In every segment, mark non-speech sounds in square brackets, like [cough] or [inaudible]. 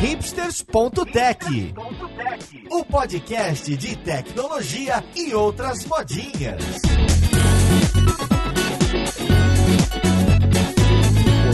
hipsters.tech, o podcast de tecnologia e outras modinhas.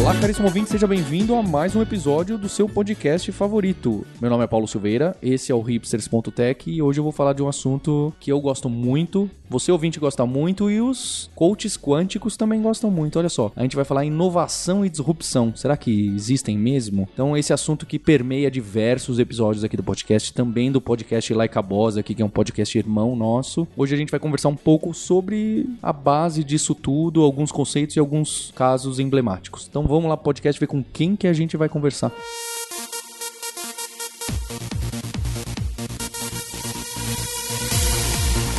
Olá, caríssimo ouvinte, seja bem-vindo a mais um episódio do seu podcast favorito. Meu nome é Paulo Silveira, esse é o hipsters.tech e hoje eu vou falar de um assunto que eu gosto muito, você ouvinte gosta muito e os coaches quânticos também gostam muito. Olha só, a gente vai falar inovação e disrupção. Será que existem mesmo? Então, esse assunto que permeia diversos episódios aqui do podcast, também do podcast Like a Boss aqui, que é um podcast irmão nosso. Hoje a gente vai conversar um pouco sobre a base disso tudo, alguns conceitos e alguns casos emblemáticos. Então, vamos lá podcast ver com quem que a gente vai conversar.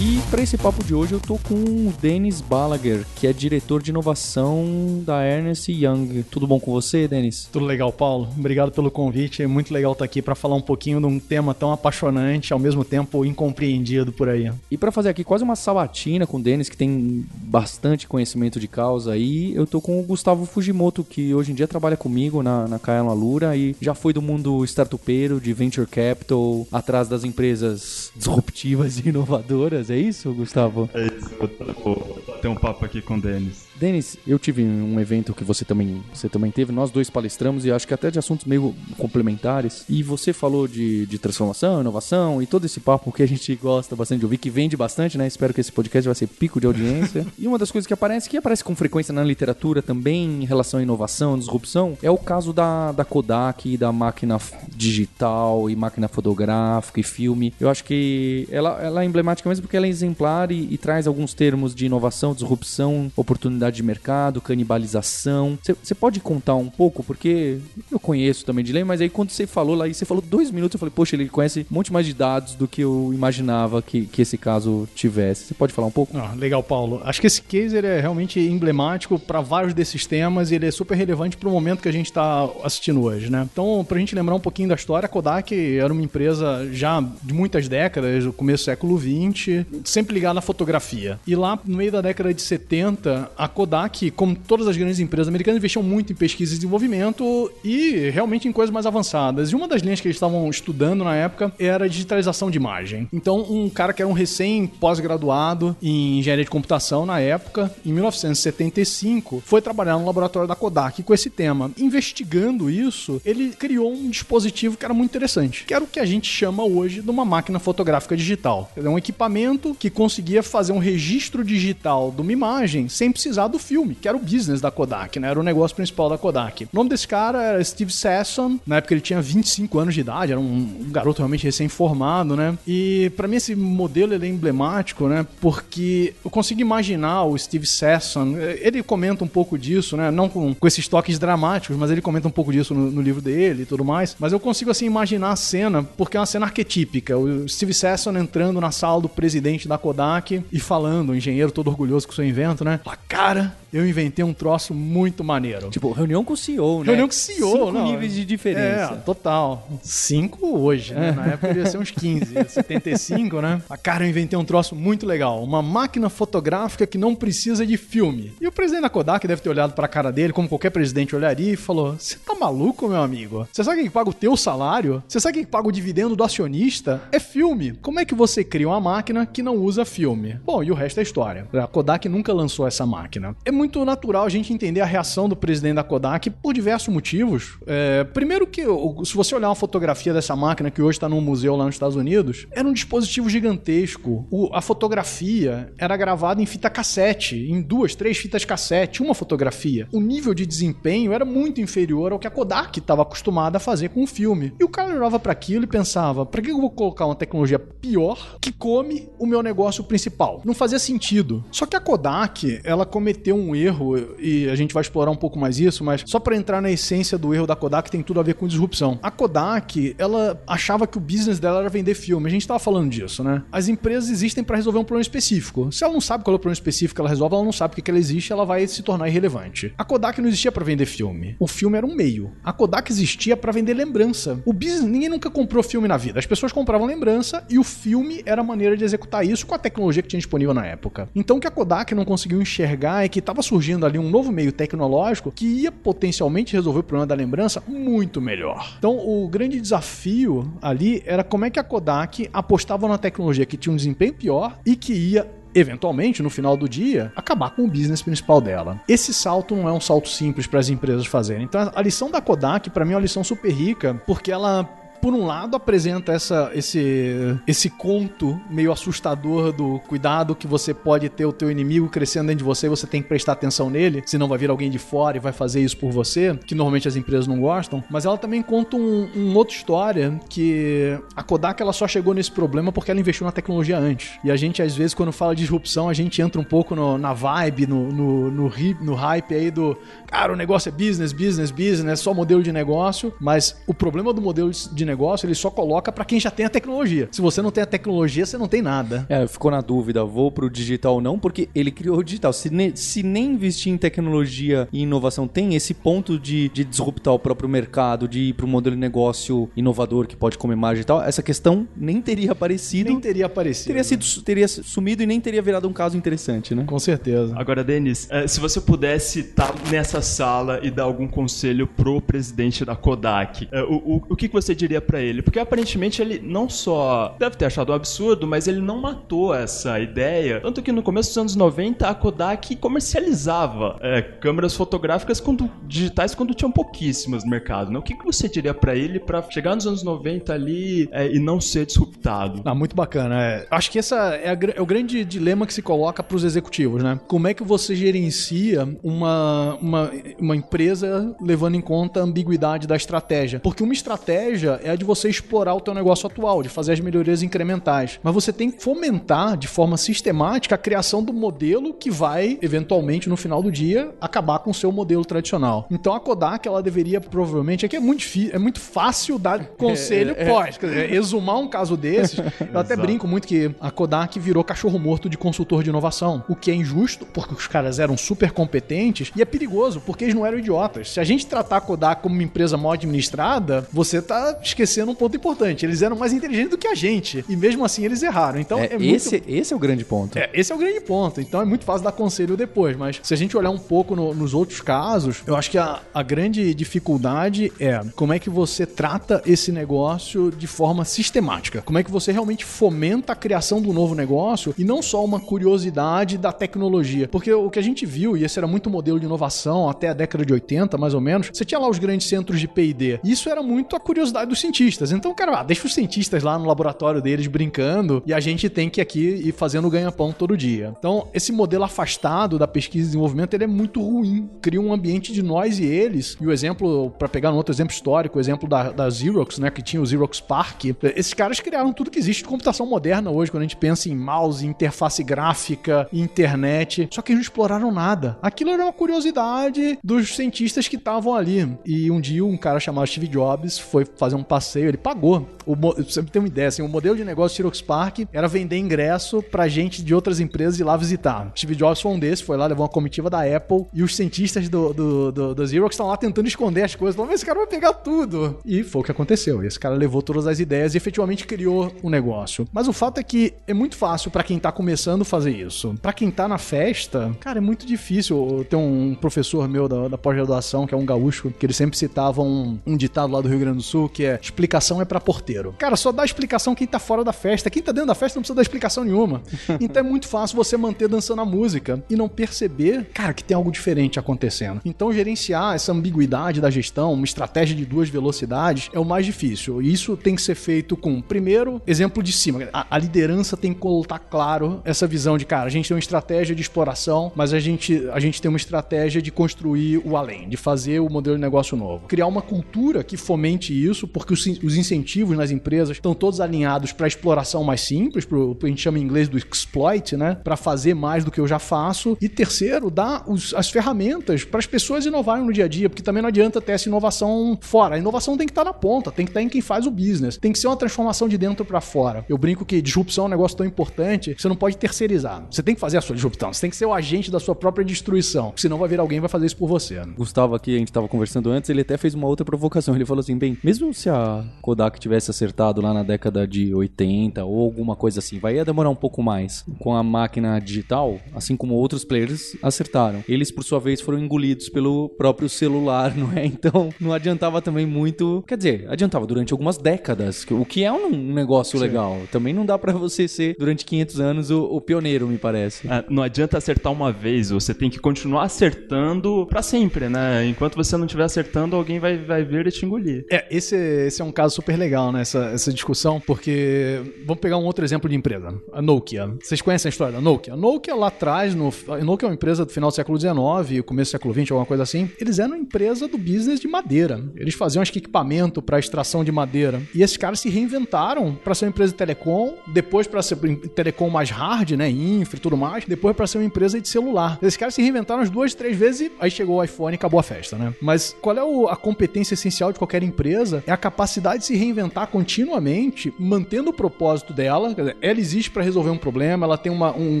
E para esse papo de hoje eu tô com o Denis Balaguer, que é diretor de inovação da Ernest Young. Tudo bom com você, Denis? Tudo legal, Paulo. Obrigado pelo convite. É muito legal estar aqui para falar um pouquinho de um tema tão apaixonante, ao mesmo tempo incompreendido por aí. E para fazer aqui quase uma sabatina com o Denis, que tem bastante conhecimento de causa aí, eu tô com o Gustavo Fujimoto, que hoje em dia trabalha comigo na, na Kaela Lura e já foi do mundo startupeiro, de venture capital, atrás das empresas disruptivas e inovadoras é isso, Gustavo? É isso, eu vou ter um papo aqui com o Denis. Denis, eu tive um evento que você também, você também teve, nós dois palestramos e acho que até de assuntos meio complementares. E você falou de, de transformação, inovação e todo esse papo que a gente gosta bastante de ouvir, que vende bastante, né? Espero que esse podcast vai ser pico de audiência. [laughs] e uma das coisas que aparece, que aparece com frequência na literatura também em relação à inovação, disrupção, é o caso da, da Kodak, da máquina digital e máquina fotográfica e filme. Eu acho que ela, ela é emblemática mesmo porque ela é exemplar e, e traz alguns termos de inovação, disrupção, oportunidade de mercado, canibalização. Você pode contar um pouco? Porque eu conheço também de lei, mas aí quando você falou lá, você falou dois minutos, eu falei, poxa, ele conhece um monte mais de dados do que eu imaginava que, que esse caso tivesse. Você pode falar um pouco? Ah, legal, Paulo. Acho que esse case ele é realmente emblemático para vários desses temas e ele é super relevante para o momento que a gente está assistindo hoje, né? Então, para a gente lembrar um pouquinho da história, a Kodak era uma empresa já de muitas décadas, no começo do século XX, sempre ligada à fotografia. E lá, no meio da década de 70, a Kodak, como todas as grandes empresas americanas, investiam muito em pesquisa e desenvolvimento e realmente em coisas mais avançadas. E uma das linhas que eles estavam estudando na época era a digitalização de imagem. Então, um cara que era um recém pós-graduado em engenharia de computação na época, em 1975, foi trabalhar no laboratório da Kodak com esse tema. Investigando isso, ele criou um dispositivo que era muito interessante, que era o que a gente chama hoje de uma máquina fotográfica digital. É um equipamento que conseguia fazer um registro digital de uma imagem sem precisar do filme, que era o business da Kodak, né? Era o negócio principal da Kodak. O nome desse cara era Steve Sasson, na época ele tinha 25 anos de idade, era um, um garoto realmente recém-formado, né? E para mim esse modelo é emblemático, né? Porque eu consigo imaginar o Steve Sasson, ele comenta um pouco disso, né? Não com, com esses toques dramáticos, mas ele comenta um pouco disso no, no livro dele e tudo mais. Mas eu consigo assim imaginar a cena, porque é uma cena arquetípica. O Steve Sasson entrando na sala do presidente da Kodak e falando, o engenheiro todo orgulhoso com o seu invento, né? Fala, cara, eu inventei um troço muito maneiro. Tipo, reunião com o CEO, né? Reunião com o CEO, Cinco não. níveis de diferença. É, total. Cinco hoje, né? Na época ia ser uns 15, 75, [laughs] né? A cara, eu inventei um troço muito legal. Uma máquina fotográfica que não precisa de filme. E o presidente da Kodak deve ter olhado pra cara dele, como qualquer presidente olharia, e falou: Você tá maluco, meu amigo? Você sabe quem paga o teu salário? Você sabe quem paga o dividendo do acionista? É filme. Como é que você cria uma máquina que não usa filme? Bom, e o resto é história. A Kodak nunca lançou essa máquina. É muito natural a gente entender a reação do presidente da Kodak por diversos motivos. É, primeiro que, se você olhar uma fotografia dessa máquina que hoje está num museu lá nos Estados Unidos, era um dispositivo gigantesco. O, a fotografia era gravada em fita cassete, em duas, três fitas cassete, uma fotografia. O nível de desempenho era muito inferior ao que a Kodak estava acostumada a fazer com o filme. E o cara olhava para aquilo e pensava: para que eu vou colocar uma tecnologia pior que come o meu negócio principal? Não fazia sentido. Só que a Kodak, ela cometeu um erro e a gente vai explorar um pouco mais isso, mas só para entrar na essência do erro da Kodak tem tudo a ver com disrupção. A Kodak, ela achava que o business dela era vender filme. A gente tava falando disso, né? As empresas existem para resolver um problema específico. Se ela não sabe qual é o problema específico que ela resolve, ela não sabe porque ela existe, ela vai se tornar irrelevante. A Kodak não existia para vender filme. O filme era um meio. A Kodak existia para vender lembrança. O business, ninguém nunca comprou filme na vida. As pessoas compravam lembrança e o filme era a maneira de executar isso com a tecnologia que tinha disponível na época. Então o que a Kodak não conseguiu enxergar é que estava surgindo ali um novo meio tecnológico que ia potencialmente resolver o problema da lembrança muito melhor. Então, o grande desafio ali era como é que a Kodak apostava na tecnologia que tinha um desempenho pior e que ia eventualmente, no final do dia, acabar com o business principal dela. Esse salto não é um salto simples para as empresas fazerem. Então, a lição da Kodak, para mim, é uma lição super rica, porque ela por um lado, apresenta essa, esse, esse conto meio assustador do cuidado que você pode ter o teu inimigo crescendo dentro de você e você tem que prestar atenção nele, senão vai vir alguém de fora e vai fazer isso por você, que normalmente as empresas não gostam. Mas ela também conta um, um outra história que a Kodak ela só chegou nesse problema porque ela investiu na tecnologia antes. E a gente, às vezes, quando fala de disrupção, a gente entra um pouco no, na vibe, no, no, no, no hype aí do cara, o negócio é business, business, business, é só modelo de negócio, mas o problema do modelo de negócio negócio, ele só coloca para quem já tem a tecnologia. Se você não tem a tecnologia, você não tem nada. É, ficou na dúvida, vou pro digital ou não, porque ele criou o digital. Se, ne, se nem investir em tecnologia e inovação tem esse ponto de, de disruptar o próprio mercado, de ir pro modelo de negócio inovador que pode comer margem e tal, essa questão nem teria aparecido. Nem teria aparecido. Teria, sido, teria sumido e nem teria virado um caso interessante, né? Com certeza. Agora, Denis, eh, se você pudesse estar nessa sala e dar algum conselho pro presidente da Kodak, eh, o, o, o que você diria para ele, porque aparentemente ele não só deve ter achado um absurdo, mas ele não matou essa ideia. Tanto que no começo dos anos 90 a Kodak comercializava é, câmeras fotográficas quando, digitais quando tinham pouquíssimas no mercado. Né? O que, que você diria para ele para chegar nos anos 90 ali é, e não ser disruptado? Ah, muito bacana. É. Acho que essa é, é o grande dilema que se coloca para os executivos, né? Como é que você gerencia uma, uma, uma empresa levando em conta a ambiguidade da estratégia? Porque uma estratégia é a de você explorar o teu negócio atual, de fazer as melhorias incrementais. Mas você tem que fomentar de forma sistemática a criação do modelo que vai, eventualmente, no final do dia, acabar com o seu modelo tradicional. Então a Kodak, ela deveria provavelmente, aqui é muito, é muito fácil dar [laughs] conselho é, é, pós, quer dizer, exumar um caso desses. [laughs] eu até brinco muito que a Kodak virou cachorro morto de consultor de inovação, o que é injusto, porque os caras eram super competentes, e é perigoso, porque eles não eram idiotas. Se a gente tratar a Kodak como uma empresa mal administrada, você tá esquecendo um ponto importante. Eles eram mais inteligentes do que a gente. E mesmo assim eles erraram. Então é, é esse, muito... esse é o grande ponto. É, esse é o grande ponto. Então é muito fácil dar conselho depois. Mas se a gente olhar um pouco no, nos outros casos, eu acho que a, a grande dificuldade é como é que você trata esse negócio de forma sistemática. Como é que você realmente fomenta a criação do novo negócio e não só uma curiosidade da tecnologia. Porque o que a gente viu, e esse era muito modelo de inovação até a década de 80, mais ou menos, você tinha lá os grandes centros de P&D. Isso era muito a curiosidade dos cientistas. Então, cara, ah, deixa os cientistas lá no laboratório deles brincando e a gente tem que aqui ir fazendo ganha-pão todo dia. Então, esse modelo afastado da pesquisa e desenvolvimento ele é muito ruim. Cria um ambiente de nós e eles. E o exemplo, para pegar um outro exemplo histórico, o exemplo da, da Xerox, né, que tinha o Xerox Park, esses caras criaram tudo que existe de computação moderna hoje, quando a gente pensa em mouse, interface gráfica, internet. Só que eles não exploraram nada. Aquilo era uma curiosidade dos cientistas que estavam ali. E um dia um cara chamado Steve Jobs foi fazer um passeio ele pagou. O, você tem uma ideia, assim, o modelo de negócio do Park era vender ingresso pra gente de outras empresas ir lá visitar. Steve Jobs foi um desses, foi lá, levou uma comitiva da Apple e os cientistas do, do, do, do Xerox estão lá tentando esconder as coisas. Mas esse cara vai pegar tudo. E foi o que aconteceu. Esse cara levou todas as ideias e efetivamente criou o um negócio. Mas o fato é que é muito fácil para quem tá começando fazer isso. Para quem tá na festa, cara, é muito difícil. Tem um professor meu da, da pós-graduação, que é um gaúcho, que ele sempre citava um, um ditado lá do Rio Grande do Sul, que é explicação é para porteiro. Cara, só dá explicação quem tá fora da festa. Quem tá dentro da festa não precisa dar explicação nenhuma. [laughs] Então é muito fácil você manter dançando a música e não perceber, cara, que tem algo diferente acontecendo. Então gerenciar essa ambiguidade da gestão, uma estratégia de duas velocidades, é o mais difícil. E isso tem que ser feito com, primeiro, exemplo de cima. A, a liderança tem que colocar claro essa visão de, cara, a gente tem uma estratégia de exploração, mas a gente, a gente tem uma estratégia de construir o além, de fazer o modelo de negócio novo. Criar uma cultura que fomente isso, porque os, os incentivos nas empresas estão todos alinhados para exploração mais simples, para o que a gente chama em inglês do exploit, né? Para fazer mais do que eu já faço. E terceiro, dar os, as ferramentas para as pessoas inovarem no dia a dia, porque também não adianta ter essa inovação fora. A inovação tem que estar na ponta, tem que estar em quem faz o business. Tem que ser uma transformação de dentro para fora. Eu brinco que disrupção é um negócio tão importante que você não pode terceirizar. Você tem que fazer a sua disrupção, você tem que ser o agente da sua própria destruição. Senão vai vir alguém vai fazer isso por você. Né? Gustavo aqui, a gente estava conversando antes, ele até fez uma outra provocação. Ele falou assim: bem, mesmo se a a Kodak tivesse acertado lá na década de 80 ou alguma coisa assim, vai ia demorar um pouco mais. Com a máquina digital, assim como outros players acertaram. Eles, por sua vez, foram engolidos pelo próprio celular, [laughs] não é? Então, não adiantava também muito. Quer dizer, adiantava durante algumas décadas, o que é um negócio Sim. legal. Também não dá para você ser, durante 500 anos, o, o pioneiro, me parece. É, não adianta acertar uma vez, você tem que continuar acertando para sempre, né? Enquanto você não estiver acertando, alguém vai, vai vir e te engolir. É, esse, esse é um caso super legal, né? Essa, essa discussão, porque vamos pegar um outro exemplo de empresa, a Nokia. Vocês conhecem a história da Nokia? A Nokia lá atrás, no, a Nokia é uma empresa do final do século XIX, começo do século XX, alguma coisa assim. Eles eram uma empresa do business de madeira. Eles faziam acho que equipamento para extração de madeira. E esses caras se reinventaram para ser uma empresa de telecom, depois para ser telecom mais hard, né, infra e tudo mais, depois para ser uma empresa de celular. Esses caras se reinventaram as duas, três vezes e aí chegou o iPhone e acabou a festa, né? Mas qual é o, a competência essencial de qualquer empresa? É a capacidade de se reinventar continuamente, mantendo o propósito dela. Ela existe para resolver um problema, ela tem uma, um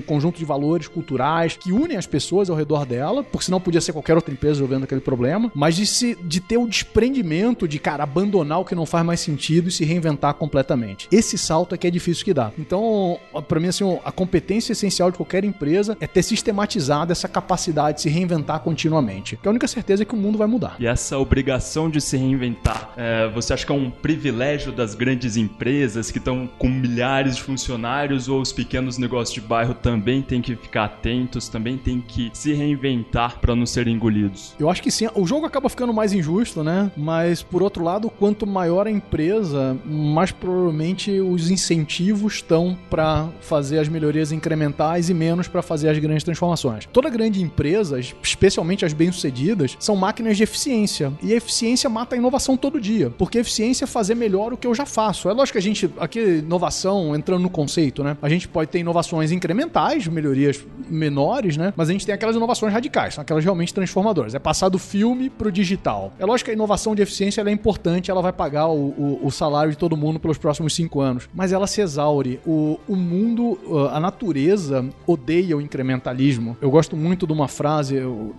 conjunto de valores culturais que unem as pessoas ao redor dela, porque senão podia ser qualquer outra empresa resolvendo aquele problema, mas de, se, de ter o desprendimento de, cara, abandonar o que não faz mais sentido e se reinventar completamente. Esse salto é que é difícil que dá. Então, para mim, assim, a competência essencial de qualquer empresa é ter sistematizado essa capacidade de se reinventar continuamente. A única certeza é que o mundo vai mudar. E essa obrigação de se reinventar, é, você acha que é um privilégio das grandes empresas que estão com milhares de funcionários ou os pequenos negócios de bairro também têm que ficar atentos, também têm que se reinventar para não serem engolidos? Eu acho que sim. O jogo acaba ficando mais injusto, né? Mas por outro lado, quanto maior a empresa, mais provavelmente os incentivos estão para fazer as melhorias incrementais e menos para fazer as grandes transformações. Toda grande empresa, especialmente as bem-sucedidas, são máquinas de eficiência. E a eficiência mata a inovação todo dia, porque a eficiência é fazer melhor o que eu já faço. É lógico que a gente, aqui, inovação, entrando no conceito, né? A gente pode ter inovações incrementais, melhorias menores, né? Mas a gente tem aquelas inovações radicais, são aquelas realmente transformadoras. É passar do filme pro digital. É lógico que a inovação de eficiência é importante, ela vai pagar o, o, o, salário de todo mundo pelos próximos cinco anos, mas ela se exaure. O, o mundo, a natureza odeia o incrementalismo. Eu gosto muito de uma frase,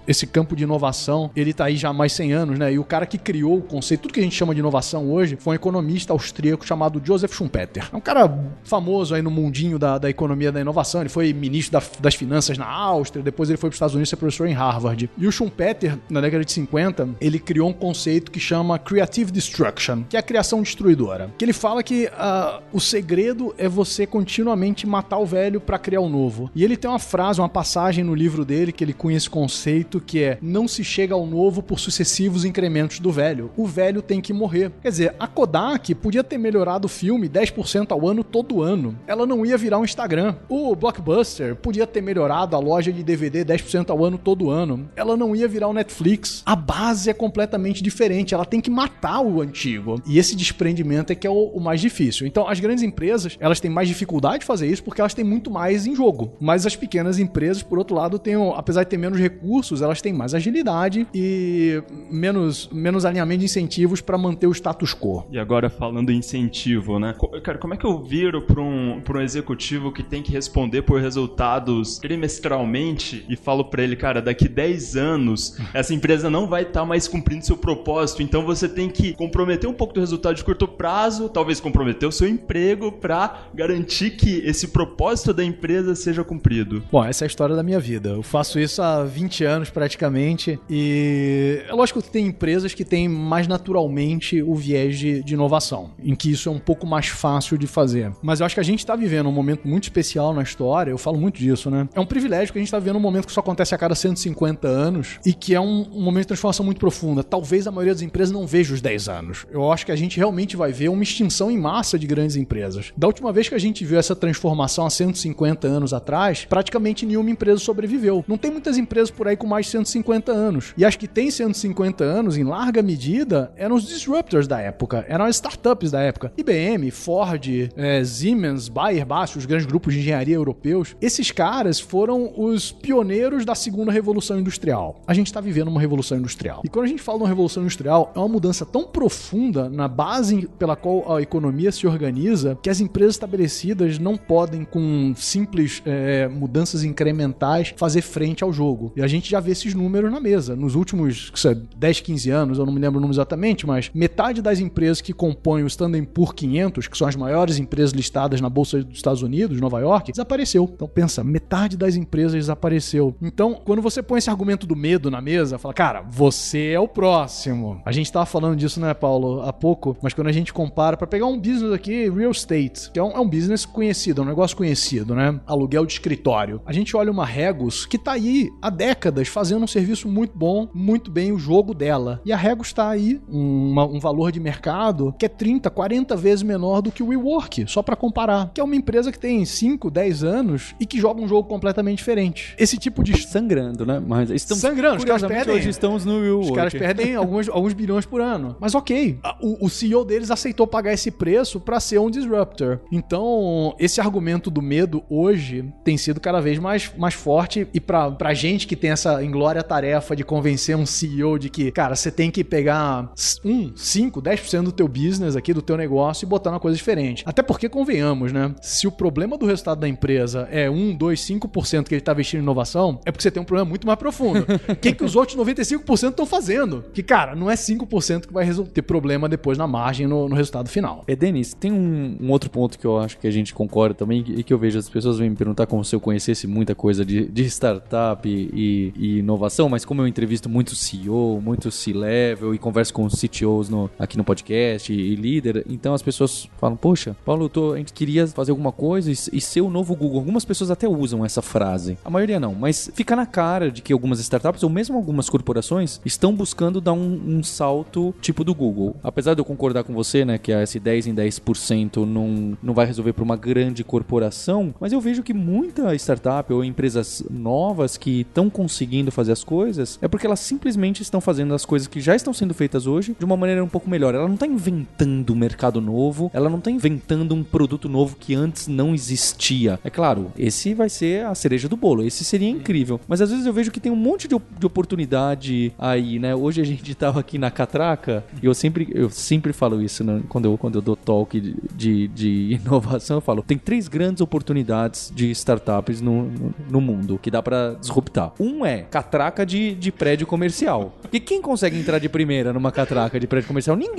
esse campo de inovação, ele tá aí já há mais 100 anos, né? E o cara que criou o conceito, tudo que a gente chama de inovação hoje, foi um economista austríaco chamado Joseph Schumpeter. É um cara famoso aí no mundinho da, da economia da inovação, ele foi ministro da, das finanças na Áustria, depois ele foi para os Estados Unidos ser professor em Harvard. E o Schumpeter, na década de 50, ele criou um conceito que chama Creative Destruction, que é a criação destruidora. Que ele fala que uh, o segredo é você continuamente matar o velho para criar o novo. E ele tem uma frase, uma passagem no livro dele que ele cunha esse conceito que é: não se chega ao novo por sucessivos incrementos do velho. O velho tem que morrer. Quer dizer, a Kodak podia ter melhorado o filme 10% ao ano todo ano. Ela não ia virar um Instagram. O Blockbuster podia ter melhorado a loja de DVD 10% ao ano todo ano. Ela não ia virar o um Netflix. A base é completamente diferente. Ela tem que matar o antigo. E esse desprendimento é que é o, o mais difícil. Então, as grandes empresas, elas têm mais dificuldade de fazer isso porque elas têm muito mais em jogo. Mas as pequenas empresas, por outro lado, têm, apesar de ter menos recursos, elas têm mais agilidade e menos, menos alinhamento de incentivos para manter o status quo. E agora falando em incentivo, né? Cara, como é que eu viro para um, pra um executivo que tem que responder por resultados trimestralmente e falo para ele, cara, daqui 10 anos [laughs] essa empresa não vai estar tá mais cumprindo seu propósito, então você tem que comprometer um pouco do resultado de curto prazo, talvez comprometer o seu emprego para garantir que esse propósito da empresa seja cumprido. Bom, essa é a história da minha vida. Eu faço isso há 20 anos praticamente e é lógico que tem empresas que têm mais naturalmente o viés de, de inovação, em que isso é um pouco mais fácil de fazer. Mas eu acho que a gente está vivendo um momento muito especial na história, eu falo muito disso, né? É um privilégio que a gente está vivendo um momento que só acontece a cada 150 anos e que é um, um momento de transformação muito profunda. Talvez a maioria das empresas não veja os 10 anos. Eu acho que a gente realmente vai ver uma extinção em massa de grandes empresas. Da última vez que a gente viu essa transformação há 150 anos atrás, praticamente nenhuma empresa sobreviveu. Não tem muitas empresas por aí com mais de 150 anos. E as que têm 150 anos, em larga medida, eram os disruptors da época, eram as startups da época. IBM, Ford, é, Siemens, Bayer, Basso, os grandes grupos de engenharia europeus. Esses caras foram os pioneiros da segunda revolução industrial. A gente está vivendo uma revolução industrial. E quando a gente fala de uma revolução industrial, é uma mudança tão profunda na base pela qual a economia se organiza que as empresas estabelecidas não podem, com simples é, mudanças incrementais, fazer frente ao jogo. E a gente já vê esses números na mesa. Nos últimos 10, 15 anos, eu não me lembro o número exatamente, mas metade das empresas que compõem o Standard Poor's 500, que são as maiores empresas listadas na Bolsa dos Estados Unidos, Nova York, desapareceu. Então pensa, metade das empresas desapareceu. Então, quando você põe esse argumento do medo na mesa, fala, cara, você é o próximo. A gente tava falando disso, né, Paulo, há pouco, mas quando a gente compara, para pegar um business aqui, real estate, que é um, é um business conhecido, é um negócio conhecido, né? Aluguel de escritório. A gente olha uma Regus que tá aí há décadas fazendo um serviço muito bom, muito bem o jogo dela. E a Regus tá aí, um, um valor de mercado que é 30, 40 vezes menor do que o WeWork, só para comparar. Que é uma empresa que tem 5, 10 anos e que joga um jogo completamente diferente. Esse tipo de Sangrando, né? Mas estamos Sangrando, os caras perdem. Hoje estamos no Will Os caras perdem alguns, alguns bilhões por ano. Mas ok, o, o CEO deles aceitou pagar esse preço pra ser um disruptor. Então, esse argumento do medo hoje tem sido cada vez mais, mais forte. E pra, pra gente que tem essa inglória tarefa de convencer um CEO de que, cara, você tem que pegar 1, 5, 10% do teu business aqui, do teu negócio e botar numa coisa diferente. Até porque, convenhamos, né? Se o problema do resultado da empresa é 1, 2, 5% que ele tá investindo em inovação, é porque você tem um problema muito mais profundo. O que, que os outros 95% estão fazendo? Que, cara, não é 5% que vai ter problema depois na margem, no, no resultado final. É, Denis, tem um, um outro ponto que eu acho que a gente concorda também e que eu vejo as pessoas vêm me perguntar como se eu conhecesse muita coisa de, de startup e, e inovação, mas como eu entrevisto muito CEO, muito C-level e converso com CTOs no, aqui no podcast e, líder, então as pessoas falam, poxa, Paulo, tô- a gente queria fazer alguma coisa e, e ser o novo Google. Algumas pessoas até usam essa frase, a maioria não, mas fica na cara de que algumas startups ou mesmo algumas corporações estão buscando dar um, um salto tipo do Google. Apesar de eu concordar com você, né, que esse 10 em 10% não, não vai resolver para uma grande corporação, mas eu vejo que muita startup ou empresas novas que estão conseguindo fazer as coisas é porque elas simplesmente estão fazendo as coisas que já estão sendo feitas hoje de uma maneira um pouco melhor. Ela não está inventando um mercado novo, ela não está inventando um produto novo que antes não existia. É claro, esse vai ser a cereja do bolo, esse seria incrível. Mas às vezes eu vejo que tem um monte de, de oportunidade aí, né? Hoje a gente tava aqui na Catraca e eu sempre, eu sempre falo isso né? quando, eu, quando eu dou talk de, de, [laughs] inovação. Eu falo: tem três grandes oportunidades de startups no, no, no mundo que dá pra disruptar. Um é catraca de, de prédio comercial. Porque quem consegue entrar de primeira numa catraca de prédio comercial? Ninguém.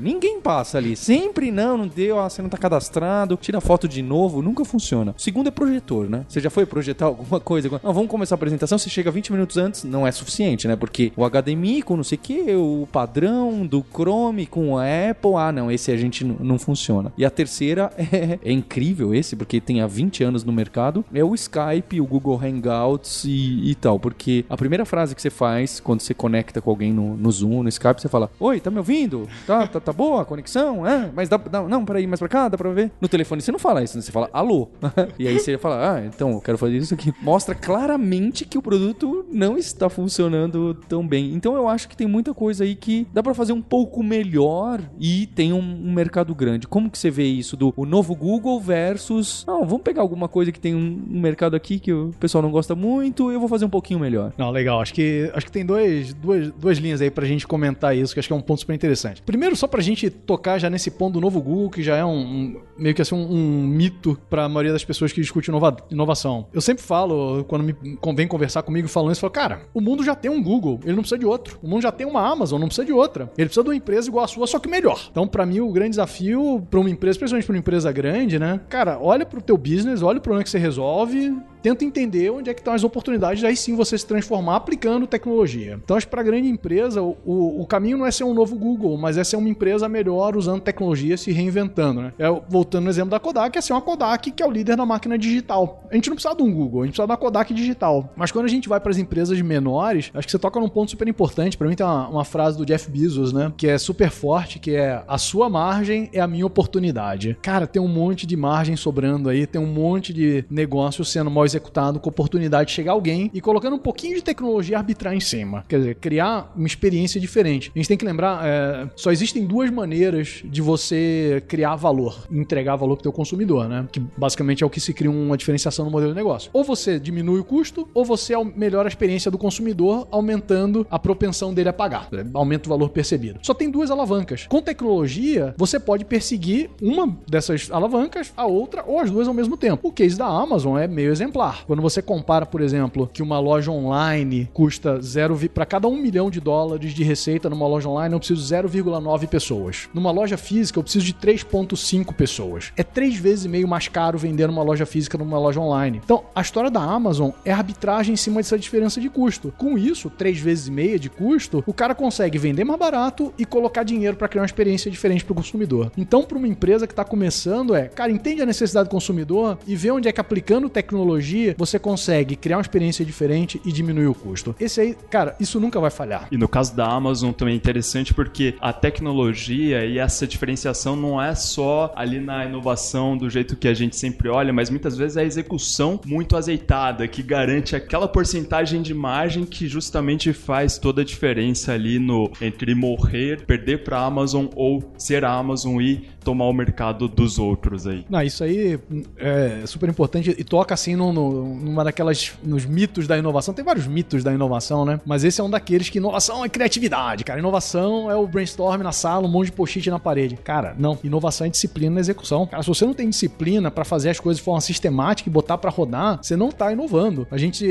Ninguém passa ali. Sempre não, não deu, ah, você não tá cadastrado, tira foto de novo, nunca funciona. O segundo é projetor, né? Você já foi projetar [laughs] alguma coisa? Não, vamos começar a apresentação, você chega 20 minutos antes, não é suficiente, né? Porque o HDMI com não sei o que, o padrão do Chrome com a Apple, ah, não, esse a gente não funciona. E a terceira [laughs] é, é incrível esse, porque tem há 20 anos no mercado, é o Skype, o Google Hangouts e, e tal, porque a primeira frase que você faz quando você conecta com alguém no, no Zoom, no Skype, você fala, oi, tá me ouvindo? Tá, tá, tá boa a conexão? É, mas dá, dá, não, peraí, mais pra cá, dá pra ver? No telefone você não fala isso, né? você fala, alô. [laughs] e aí você fala, ah, então eu quero fazer isso aqui. Mostra claramente que o produto não está funcionando tão bem. Então eu acho que tem muita coisa aí que dá pra fazer um pouco melhor e tem um, um mercado grande. Como que você vê isso do o novo Google versus, não, vamos pegar alguma coisa que tem um, um mercado aqui que o pessoal não gosta muito, eu vou fazer um pouquinho melhor. Não, legal. Acho que, acho que tem dois, duas, duas linhas aí pra gente comentar isso, que acho que é um ponto super interessante. Primeiro, só pra gente tocar já nesse ponto do novo Google, que já é um, um- meio que assim, um, um mito pra maioria das pessoas que discutem inova- inovação. Eu sempre falo, quando me con- vem conversar comigo falando isso, eu falo, cara, o mundo já tem um Google, ele não precisa de outro. O mundo já tem uma Amazon, não precisa de outra. Ele precisa de uma empresa igual a sua, só que melhor. Então, pra mim, o grande desafio pra uma empresa, principalmente pra uma empresa grande, né? Cara, olha pro teu business, olha o problema que você resolve, tenta entender onde é que estão as oportunidades, aí sim você se transformar aplicando tecnologia. Então, acho que para grande empresa, o, o, o caminho não é ser um novo Google, mas é ser uma empresa melhor usando tecnologia, se reinventando, né? É, voltando no exemplo da Kodak, é ser uma Kodak que é o líder da máquina digital. A gente não precisa de um Google, a gente precisa da Kodak digital. Mas quando a gente vai para as empresas menores, acho que você toca num ponto super importante. Para mim tem uma, uma frase do Jeff Bezos, né? Que é super forte, que é a sua margem é a minha oportunidade. Cara, tem um monte de margem sobrando aí, tem um monte de negócio sendo mal executado com oportunidade de chegar alguém e colocando um pouquinho de tecnologia arbitrar em cima. Quer dizer, criar uma experiência diferente. A gente tem que lembrar, é, só existem duas maneiras de você criar valor, entregar valor pro teu consumidor, né? Que basicamente é o que se cria uma diferenciação no modelo de negócio. Ou você diminui o custo, ou você melhora a experiência do consumidor, aumentando a propensão dele a pagar. Aumenta o valor percebido. Só tem duas alavancas. Com tecnologia, você pode perseguir uma dessas alavancas, a outra, ou as duas ao mesmo tempo. O case da Amazon é meio exemplar. Exemplar. Quando você compara, por exemplo, que uma loja online custa zero para cada um milhão de dólares de receita numa loja online, eu preciso 0,9 pessoas. Numa loja física, eu preciso de 3,5 pessoas. É três vezes e meio mais caro vender numa loja física numa loja online. Então, a história da Amazon é arbitragem em cima dessa diferença de custo. Com isso, três vezes e meia de custo, o cara consegue vender mais barato e colocar dinheiro para criar uma experiência diferente para o consumidor. Então, para uma empresa que está começando, é, cara, entende a necessidade do consumidor e vê onde é que aplicando tecnologia você consegue criar uma experiência diferente e diminuir o custo. Esse aí, cara, isso nunca vai falhar. E no caso da Amazon também é interessante porque a tecnologia e essa diferenciação não é só ali na inovação do jeito que a gente sempre olha, mas muitas vezes é a execução muito azeitada que garante aquela porcentagem de margem que justamente faz toda a diferença ali no entre morrer, perder para a Amazon ou ser a Amazon e tomar o mercado dos outros aí. Não, isso aí é super importante e toca assim no, no, numa daquelas nos mitos da inovação. Tem vários mitos da inovação, né? Mas esse é um daqueles que inovação é criatividade, cara. Inovação é o brainstorm na sala, um monte de post-it na parede. Cara, não. Inovação é disciplina na execução. Cara, se você não tem disciplina para fazer as coisas de forma sistemática e botar para rodar, você não tá inovando. A gente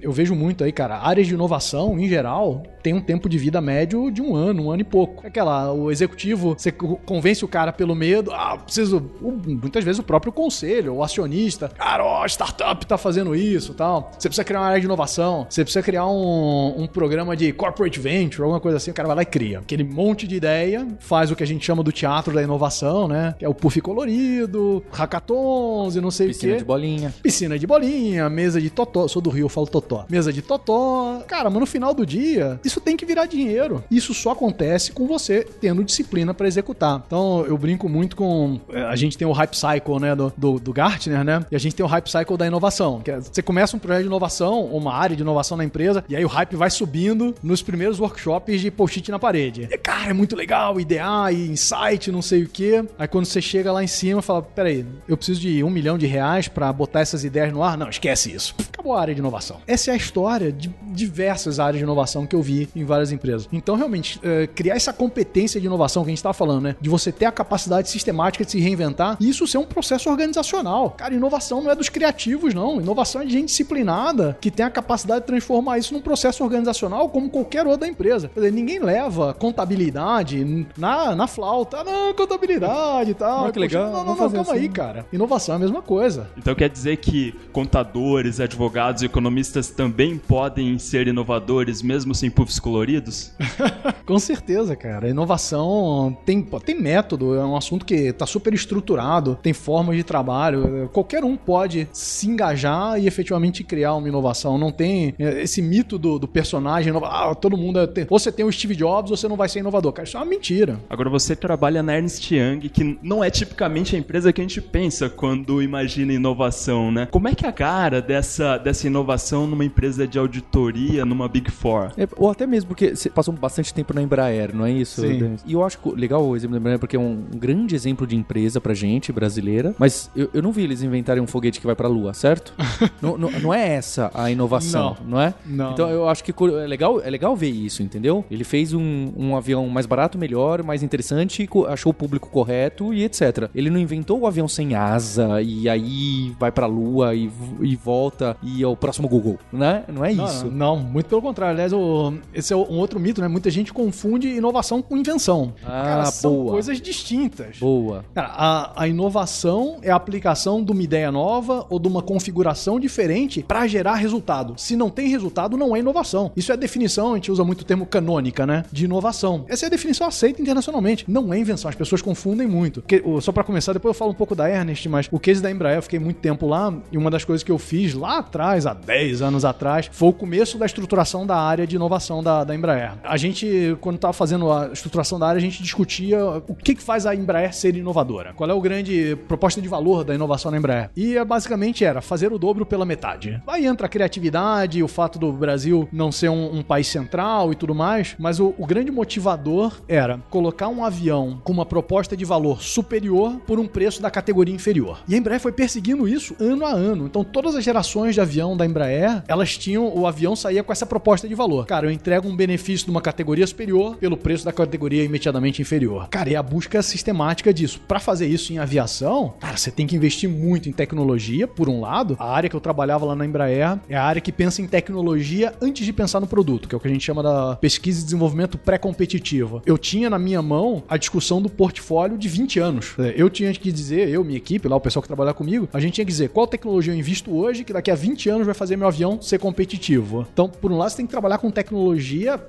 eu vejo muito aí, cara, áreas de inovação em geral tem um tempo de vida médio de um ano, um ano e pouco. Aquela, o executivo, você convence o cara pelo medo, ah, preciso. Muitas vezes o próprio conselho, o acionista, cara, ó, startup tá fazendo isso tal. Você precisa criar uma área de inovação, você precisa criar um, um programa de corporate venture, alguma coisa assim, o cara vai lá e cria. Aquele monte de ideia, faz o que a gente chama do teatro da inovação, né? Que é o puff colorido, hackathons e não sei Piscina o quê. de bolinha. Piscina de bolinha, mesa de totó. Sou do Rio, eu falo totó. Mesa de totó. Cara, mas no final do dia, isso tem que virar dinheiro. Isso só acontece com você tendo disciplina para executar. Então, eu brinco muito com. eh, A gente tem o hype cycle, né, do, do, do Gartner, né? E a gente tem o hype cycle da inovação. Que é, você começa um projeto de inovação, uma área de inovação na empresa, e aí o hype vai subindo nos primeiros workshops de post-it na parede. E, cara, é muito legal, idear e insight, não sei o quê. Aí quando você chega lá em cima, fala: peraí, eu preciso de um milhão de reais para botar essas ideias no ar? Não, esquece isso. Acabou a área de inovação. Essa é a história de diversas áreas de inovação que eu vi em várias empresas. Então, realmente, eh, criar essa competência de inovação que a gente estava falando, né? De você ter a capacidade sistemática de se reinventar e isso ser um processo organizacional. Cara, inovação não é dos criativos, não. Inovação é de gente disciplinada que tem a capacidade de transformar isso num processo organizacional como qualquer outra empresa. Quer dizer, ninguém leva contabilidade na, na flauta. Ah, não, contabilidade e tal. Ah, que legal, Não, não, não, fazer calma aí, assim. cara. Inovação é a mesma coisa. Então quer dizer que contadores, advogados e economistas também podem ser inovadores mesmo sem puffs coloridos? [laughs] Com certeza, cara. Inovação tem, tem método, é um assunto que está super estruturado, tem formas de trabalho. Qualquer um pode se engajar e efetivamente criar uma inovação. Não tem é, esse mito do, do personagem, ah, todo mundo é, ou você tem o Steve Jobs ou você não vai ser inovador. Cara, isso é uma mentira. Agora você trabalha na Ernst Young, que não é tipicamente a empresa que a gente pensa quando imagina inovação, né? Como é que é a cara dessa, dessa inovação numa empresa de auditoria, numa Big Four? É, ou até mesmo porque você passou bastante tempo na Embraer, não é isso? Sim. Denis? E eu acho legal o exemplo da Embraer porque é um grande exemplo de empresa pra gente, brasileira. Mas eu, eu não vi eles inventarem um foguete que vai pra lua, certo? [laughs] não, não, não é essa a inovação, não, é? Não. Então eu acho que é legal, é legal ver isso, entendeu? Ele fez um, um avião mais barato, melhor, mais interessante, achou o público correto e etc. Ele não inventou o avião sem asa e aí vai pra lua e, e volta e é o próximo Google, né? Não é Não, isso. Não, muito pelo contrário. Aliás, o- esse é um outro mito, né? Muita gente confunde inovação com invenção. Ah, Cara, são boa. coisas distintas. Boa. Cara, a, a inovação é a aplicação de uma ideia nova ou de uma configuração diferente para gerar resultado. Se não tem resultado, não é inovação. Isso é a definição, a gente usa muito o termo canônica, né? De inovação. Essa é a definição aceita internacionalmente. Não é invenção, as pessoas confundem muito. Porque, só para começar, depois eu falo um pouco da Ernest, mas o case da Embraer, eu fiquei muito tempo lá e uma das coisas que eu fiz lá atrás, há 10 anos atrás, foi o começo da estruturação da área de inovação da, da Embraer. A gente, quando estava fazendo a estruturação da área, a gente discutia o que, que faz a Embraer ser inovadora. Qual é o grande proposta de valor da inovação na Embraer? E é, basicamente era fazer o dobro pela metade. Aí entra a criatividade, o fato do Brasil não ser um, um país central e tudo mais, mas o, o grande motivador era colocar um avião com uma proposta de valor superior por um preço da categoria inferior. E a Embraer foi perseguindo isso ano a ano. Então todas as gerações de avião da Embraer, elas tinham o avião saía com essa proposta de valor. Cara, eu entrego entrega um benefício de uma categoria superior pelo preço da categoria imediatamente inferior. Cara, e a busca sistemática disso. Para fazer isso em aviação, cara, você tem que investir muito em tecnologia, por um lado. A área que eu trabalhava lá na Embraer é a área que pensa em tecnologia antes de pensar no produto, que é o que a gente chama da pesquisa e desenvolvimento pré-competitiva. Eu tinha na minha mão a discussão do portfólio de 20 anos. É, eu tinha que dizer, eu, minha equipe, lá o pessoal que trabalha comigo, a gente tinha que dizer qual tecnologia eu invisto hoje que daqui a 20 anos vai fazer meu avião ser competitivo. Então, por um lado, você tem que trabalhar com tecnologia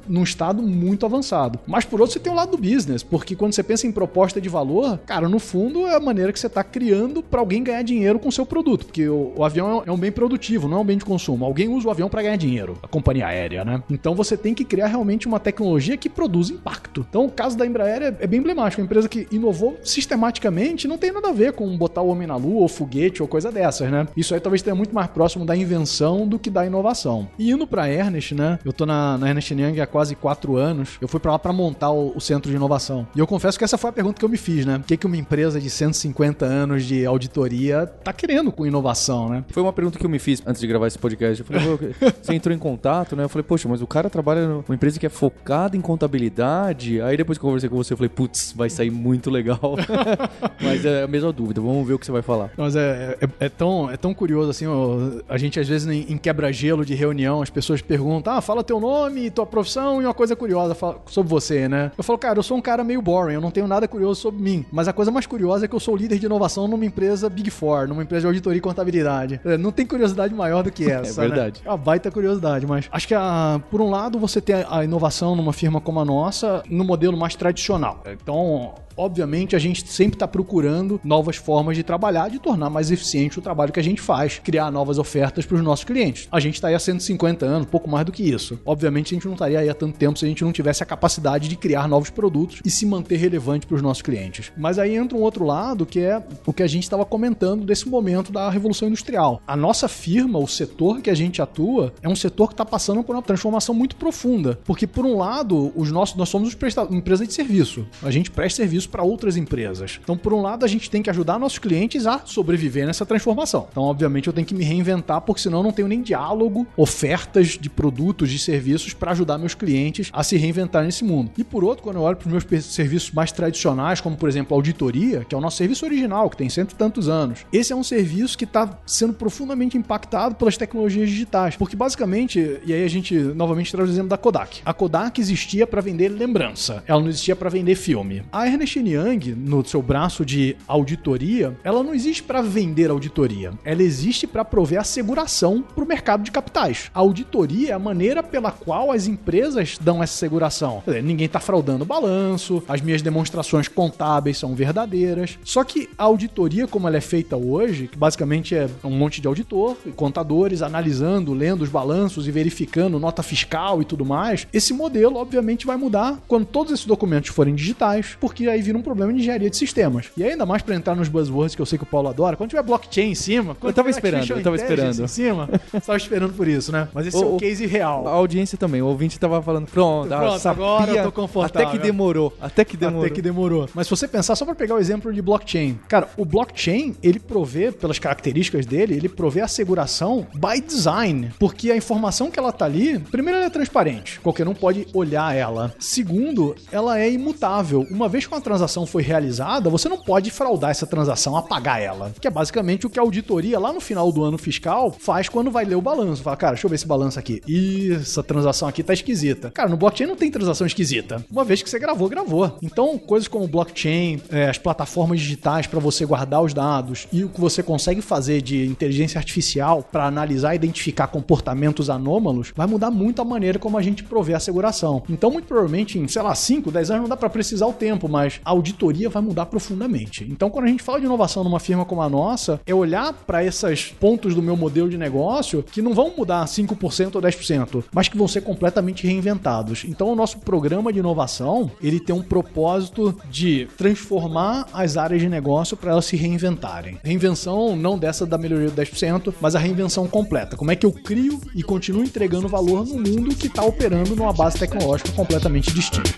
num estado muito avançado. Mas por outro, você tem o lado do business, porque quando você pensa em proposta de valor, cara, no fundo é a maneira que você está criando para alguém ganhar dinheiro com o seu produto, porque o, o, avião é um bem produtivo, não é um bem de consumo. Alguém usa o avião para ganhar dinheiro, a companhia aérea, né? Então você tem que criar realmente uma tecnologia que produz impacto. Então o caso da Embraer é, é bem emblemático, uma empresa que inovou sistematicamente, não tem nada a ver com botar o homem na lua ou foguete ou coisa dessas, né? Isso aí talvez tenha muito mais próximo da invenção do que da inovação. E indo para Ernest, né? Eu tô na, na Ernest Young há quase quatro anos. Eu fui para lá para montar o, o, centro de inovação. E eu confesso que essa foi a pergunta que eu me fiz, né? O que, que uma empresa de 150 anos de auditoria tá querendo com inovação, né? Foi uma pergunta que eu me fiz antes de gravar esse podcast. Eu falei, [laughs] você entrou em contato, né? Eu falei, poxa, mas o cara trabalha numa empresa que é focada em contabilidade. Aí depois que eu conversei com você, eu falei, putz, vai sair muito legal. [laughs] mas é a mesma dúvida, vamos ver o que você vai falar. Mas é, é, é tão, é tão curioso assim, ó, a gente às vezes em, em quebra-gelo de reunião, as pessoas perguntam, ah, fala teu nome, tua profissão e uma coisa curiosa sobre você, né? Eu falo, cara, eu sou um cara meio boring, eu não tenho nada curioso sobre mim. Mas a coisa mais curiosa é que eu sou líder de inovação numa empresa Big Four, numa empresa de auditoria e contabilidade. É, não tem curiosidade maior do que [laughs] é essa. é verdade. Né? É uma baita curiosidade, mas acho que, a, por um lado, você tem a inovação numa firma como a nossa, no modelo mais tradicional. Então, obviamente, a gente sempre está procurando novas formas de trabalhar, de tornar mais eficiente o trabalho que a gente faz, criar novas ofertas para os nossos clientes. A gente está aí há 150 anos, pouco mais do que isso. Obviamente, a gente não estaria aí há tanto tempo se a gente não tivesse a capacidade de criar novos produtos e se manter relevante para os nossos clientes. Mas aí entra um outro lado que é o que a gente estava comentando desse momento da revolução industrial. A nossa firma, o setor que a gente atua, é um setor que está passando por uma transformação muito profunda, porque por um lado, os nossos, nós somos empresa de serviço. A gente presta serviço isso para outras empresas. Então, por um lado, a gente tem que ajudar nossos clientes a sobreviver nessa transformação. Então, obviamente, eu tenho que me reinventar, porque senão eu não tenho nem diálogo, ofertas de produtos, de serviços para ajudar meus clientes a se reinventar nesse mundo. E por outro, quando eu olho para os meus serviços mais tradicionais, como por exemplo a auditoria, que é o nosso serviço original, que tem cento e tantos anos, esse é um serviço que está sendo profundamente impactado pelas tecnologias digitais. Porque basicamente, e aí a gente novamente traz o exemplo da Kodak. A Kodak existia para vender lembrança, ela não existia para vender filme. A Ernest Ernst Young, no seu braço de auditoria, ela não existe para vender auditoria. Ela existe para prover asseguração para o mercado de capitais. A auditoria é a maneira pela qual as empresas dão essa seguração. Ninguém está fraudando o balanço, as minhas demonstrações contábeis são verdadeiras. Só que a auditoria, como ela é feita hoje, que basicamente é um monte de auditor e contadores analisando, lendo os balanços e verificando nota fiscal e tudo mais, esse modelo obviamente vai mudar quando todos esses documentos forem digitais, porque aí vira um problema de engenharia de sistemas. E ainda mais para entrar nos buzzwords que eu sei que o Paulo adora, quando tiver blockchain em cima, eu tava esperando, eu tava esperando. Em cima, tava esperando por isso, né? Mas esse o, é o case real. A audiência também, o ouvinte tava falando, pronto, pronto sabia, agora eu tô confortável. Até que demorou, até que demorou. Até que demorou. Mas se você pensar, só para pegar o exemplo de blockchain, cara, o blockchain, ele provê, pelas características dele, ele provê asseguração by design, porque a informação que ela tá ali, primeiro ela é transparente, qualquer um pode olhar ela. Segundo, ela é imutável. Uma vez que uma transação foi realizada, você não pode fraudar essa transação, apagar ela. Que é basicamente o que a auditoria lá no final do ano fiscal faz quando vai ler o balanço. Fala, cara, deixa eu ver esse balanço aqui. Ih, essa transação aqui tá esquisita. Cara, no blockchain não tem transação esquisita. Uma vez que você gravou, gravou. Então, coisas como blockchain, é, as plataformas digitais para você guardar os dados e o que você consegue fazer de inteligência artificial para analisar e identificar comportamentos anômalos, vai mudar muito a maneira como a gente provê a seguração. Então, muito provavelmente, em, sei lá, 5, 10 anos não dá para precisar o tempo, mas a auditoria vai mudar profundamente. Então, quando a gente fala de inovação numa firma como a nossa, é olhar para esses pontos do meu modelo de negócio que não vão mudar 5% ou 10%, mas que vão ser completamente reinventados. Então, o nosso programa de inovação, ele tem um propósito de transformar as áreas de negócio para elas se reinventarem. Reinvenção não dessa da melhoria do 10%, mas a reinvenção completa. Como é que eu crio e continuo entregando valor no mundo que está operando numa base tecnológica completamente distinta.